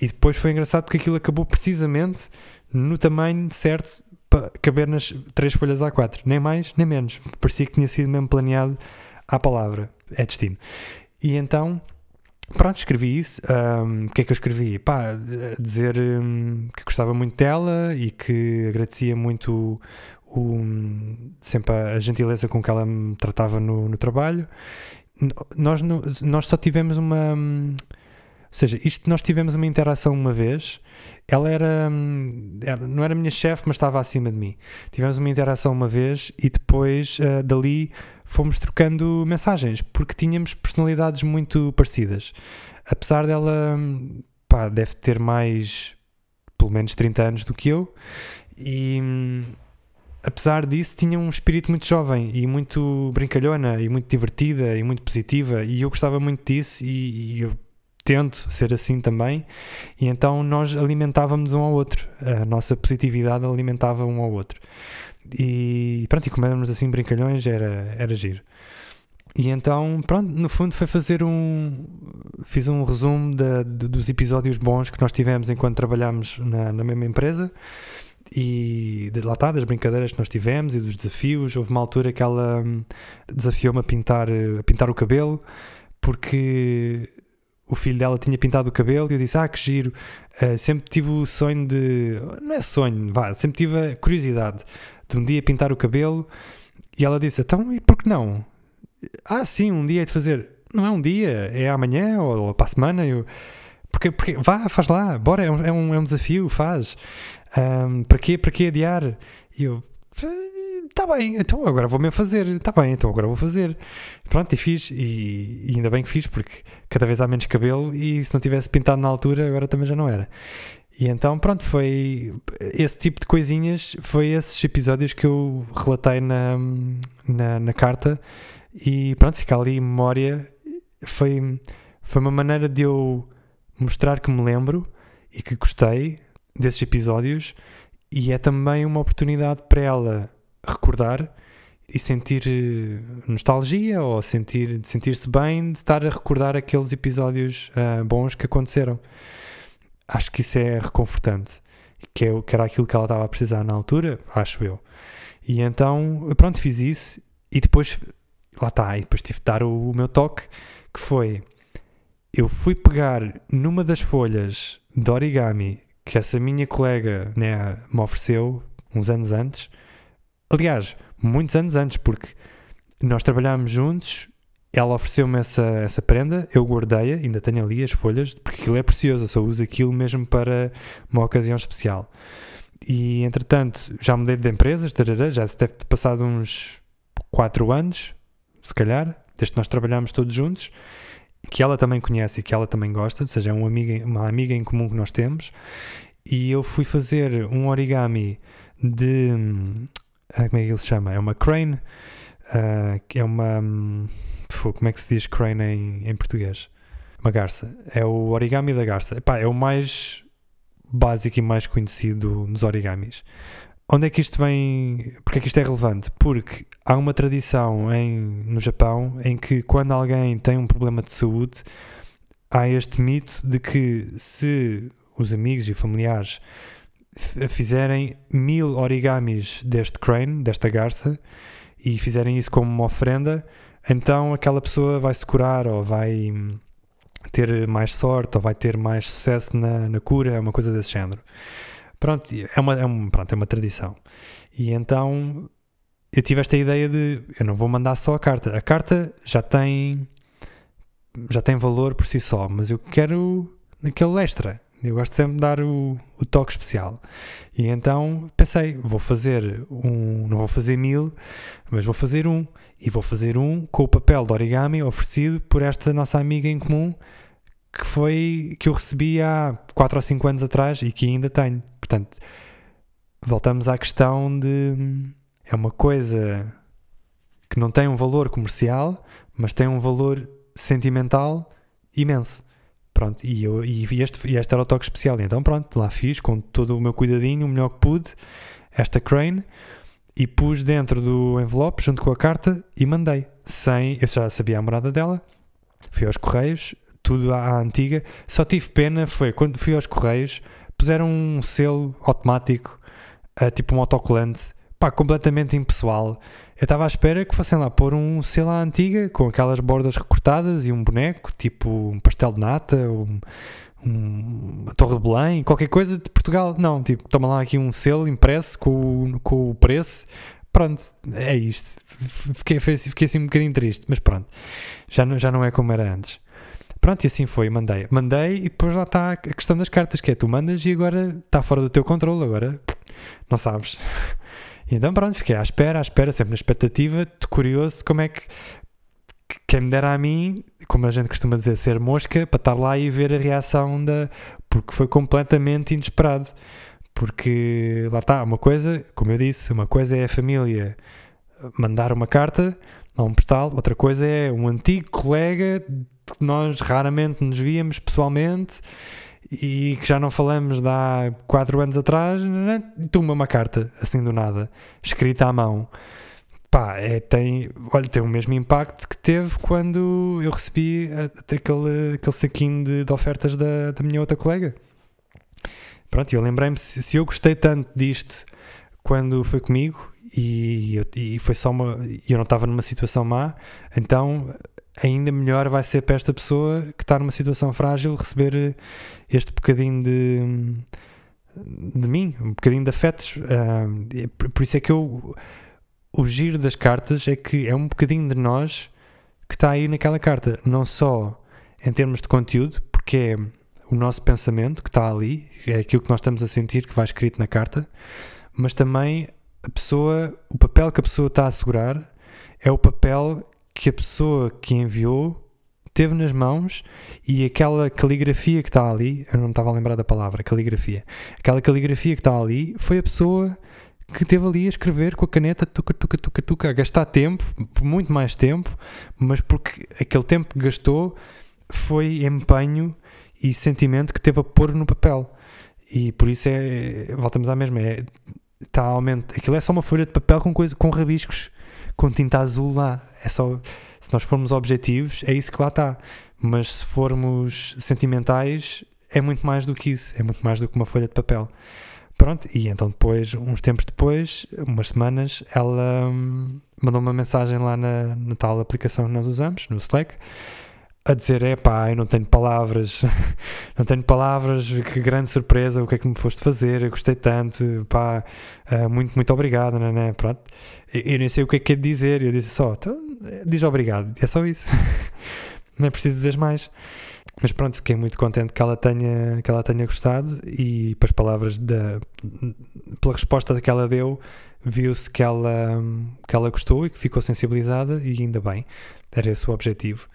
e depois foi engraçado porque aquilo acabou precisamente no tamanho certo para caber nas três folhas A4, nem mais nem menos. Parecia que tinha sido mesmo planeado à palavra. É destino. E então, pronto, escrevi isso. Um, o que é que eu escrevi? Pá, dizer um, que gostava muito dela e que agradecia muito o, sempre a, gentileza com que ela me tratava no, no trabalho. Nós, nós só tivemos uma. Ou seja, isto nós tivemos uma interação uma vez. Ela era, era não era minha chefe, mas estava acima de mim. Tivemos uma interação uma vez e depois uh, dali fomos trocando mensagens porque tínhamos personalidades muito parecidas. Apesar dela, pá, deve ter mais, pelo menos 30 anos do que eu e apesar disso, tinha um espírito muito jovem e muito brincalhona e muito divertida e muito positiva e eu gostava muito disso e, e eu tento ser assim também, e então nós alimentávamos um ao outro, a nossa positividade alimentava um ao outro. E pronto, e como éramos assim brincalhões, era, era giro. E então, pronto, no fundo foi fazer um. Fiz um resumo de, dos episódios bons que nós tivemos enquanto trabalhámos na, na mesma empresa e de lá está, das brincadeiras que nós tivemos e dos desafios. Houve uma altura que ela hum, desafiou-me a pintar, a pintar o cabelo porque o filho dela tinha pintado o cabelo e eu disse: Ah, que giro. Uh, sempre tive o sonho de. Não é sonho, vá, sempre tive a curiosidade de um dia pintar o cabelo. E ela disse: Então, e por que não? Ah, sim, um dia é de fazer. Não é um dia, é amanhã ou, ou para a semana. Eu, porque, porque, vá, faz lá, bora, é um, é um, é desafio, faz. Um, para quê? Para quê adiar? E eu, está bem, então agora vou mesmo fazer, está bem, então agora vou fazer. Pronto, e fiz, e, e, ainda bem que fiz, porque cada vez há menos cabelo e se não tivesse pintado na altura, agora também já não era. E então, pronto, foi esse tipo de coisinhas, foi esses episódios que eu relatei na, na, na carta e pronto, fica ali em memória. Foi, foi uma maneira de eu mostrar que me lembro e que gostei desses episódios e é também uma oportunidade para ela recordar e sentir eh, nostalgia ou sentir, sentir-se bem de estar a recordar aqueles episódios uh, bons que aconteceram. Acho que isso é reconfortante, que, é, que era aquilo que ela estava a precisar na altura, acho eu. E então, pronto, fiz isso e depois, lá está, e depois tive de dar o, o meu toque, que foi, eu fui pegar numa das folhas de origami que essa minha colega né, me ofereceu uns anos antes, Aliás, muitos anos antes, porque nós trabalhámos juntos, ela ofereceu-me essa, essa prenda, eu guardei-a, ainda tenho ali as folhas, porque aquilo é precioso, eu só uso aquilo mesmo para uma ocasião especial. E entretanto, já mudei de empresas, tarará, já se deve ter passado uns 4 anos, se calhar, desde que nós trabalhámos todos juntos, que ela também conhece e que ela também gosta, ou seja, é uma amiga, uma amiga em comum que nós temos. E eu fui fazer um origami de ah, como é que ele se chama? É uma crane, uh, é uma. Um, como é que se diz crane em, em português? Uma garça. É o origami da garça. Epá, é o mais básico e mais conhecido nos origamis. onde é que isto vem? Porque é que isto é relevante? Porque há uma tradição em, no Japão em que quando alguém tem um problema de saúde, há este mito de que se os amigos e familiares fizerem mil origamis deste crane, desta garça, e fizerem isso como uma ofrenda, então aquela pessoa vai se curar ou vai ter mais sorte ou vai ter mais sucesso na, na cura, é uma coisa desse género. Pronto, é uma, é, pronto, é uma tradição. E então eu tive esta ideia de eu não vou mandar só a carta. A carta já tem já tem valor por si só, mas eu quero aquele extra. Eu gosto sempre de dar o, o toque especial. E então pensei, vou fazer um, não vou fazer mil, mas vou fazer um. E vou fazer um com o papel de origami oferecido por esta nossa amiga em comum que foi que eu recebi há 4 ou 5 anos atrás e que ainda tenho. Portanto, voltamos à questão de é uma coisa que não tem um valor comercial, mas tem um valor sentimental imenso. Pronto, e, eu, e, este, e este era o toque especial. Então, pronto, lá fiz com todo o meu cuidadinho, o melhor que pude, esta crane, e pus dentro do envelope, junto com a carta, e mandei. Sem, eu já sabia a morada dela, fui aos correios, tudo à antiga. Só tive pena foi quando fui aos correios, puseram um selo automático, uh, tipo um autocolante, pá, completamente impessoal. Eu estava à espera que fossem lá pôr um selo à antiga, com aquelas bordas recortadas e um boneco, tipo um pastel de nata, um, um, uma torre de Belém, qualquer coisa de Portugal. Não, tipo, toma lá aqui um selo impresso com, com o preço. Pronto, é isto. Fiquei, fiquei assim um bocadinho triste, mas pronto, já não, já não é como era antes. Pronto, e assim foi, mandei. Mandei e depois lá está a questão das cartas, que é tu mandas e agora está fora do teu controle, agora não sabes. Então pronto, fiquei à espera, à espera, sempre na expectativa, curioso de como é que quem me dera a mim, como a gente costuma dizer, ser mosca, para estar lá e ver a reação da. Porque foi completamente inesperado. Porque lá está, uma coisa, como eu disse, uma coisa é a família mandar uma carta a um postal, outra coisa é um antigo colega que nós raramente nos víamos pessoalmente e que já não falamos de há 4 anos atrás, né? toma uma carta, assim do nada, escrita à mão. Pá, é, tem, olha, tem o mesmo impacto que teve quando eu recebi aquele, aquele saquinho de, de ofertas da, da minha outra colega. Pronto, eu lembrei-me, se, se eu gostei tanto disto quando foi comigo e, e foi só uma. eu não estava numa situação má, então ainda melhor vai ser para esta pessoa que está numa situação frágil receber eh, este bocadinho de, de mim, um bocadinho de afetos. Uh, por isso é que eu. O giro das cartas é que é um bocadinho de nós que está aí naquela carta, não só em termos de conteúdo, porque é o nosso pensamento que está ali, é aquilo que nós estamos a sentir que vai escrito na carta, mas também a pessoa, o papel que a pessoa está a segurar é o papel que a pessoa que enviou teve nas mãos e aquela caligrafia que está ali, eu não estava a lembrar da palavra, caligrafia, aquela caligrafia que está ali foi a pessoa que teve ali a escrever com a caneta tuca, tuca, tuca, tuca, a gastar tempo, muito mais tempo, mas porque aquele tempo que gastou foi empenho e sentimento que teve a pôr no papel. E por isso é, voltamos à mesma, é, está a aumentar, aquilo é só uma folha de papel com, coisa, com rabiscos, com tinta azul lá, é só, se nós formos objetivos, é isso que lá está. Mas se formos sentimentais, é muito mais do que isso, é muito mais do que uma folha de papel. Pronto, e então depois, uns tempos depois, umas semanas, ela hum, mandou uma mensagem lá na, na tal aplicação que nós usamos, no Slack, a dizer: é pá, eu não tenho palavras, não tenho palavras, que grande surpresa, o que é que me foste fazer, eu gostei tanto, pá, uh, muito, muito obrigado, né, né? Pronto. Eu, nem sei o que é que é de dizer, eu disse só: então, diz obrigado, é só isso, não é preciso dizer mais. Mas pronto, fiquei muito contente que ela tenha, que ela tenha gostado e pelas palavras da. pela resposta que ela deu, viu-se que ela, que ela gostou e que ficou sensibilizada e ainda bem, era esse o objetivo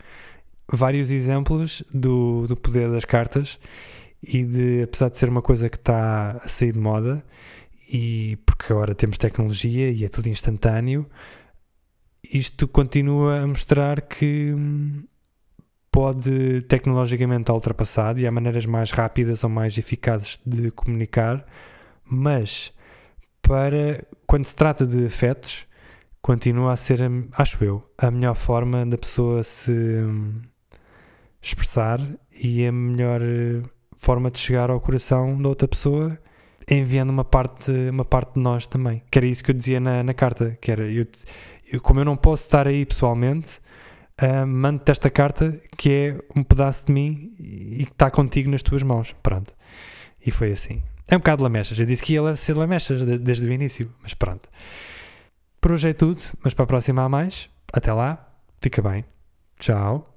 vários exemplos do, do poder das cartas e de, apesar de ser uma coisa que está a sair de moda, e porque agora temos tecnologia e é tudo instantâneo, isto continua a mostrar que hum, pode tecnologicamente ultrapassado e há maneiras mais rápidas ou mais eficazes de comunicar, mas para quando se trata de afetos, continua a ser, acho eu, a melhor forma da pessoa se hum, expressar e a melhor eh, forma de chegar ao coração da outra pessoa enviando uma parte, uma parte de nós também. Que era isso que eu dizia na, na carta, que era, eu, eu, como eu não posso estar aí pessoalmente, uh, mando-te esta carta que é um pedaço de mim e que está contigo nas tuas mãos. Pronto. E foi assim. É um bocado lamechas. Eu disse que ia ser lamechas desde o início, mas pronto. Por hoje é tudo, mas para a próxima há mais. Até lá, fica bem. Tchau.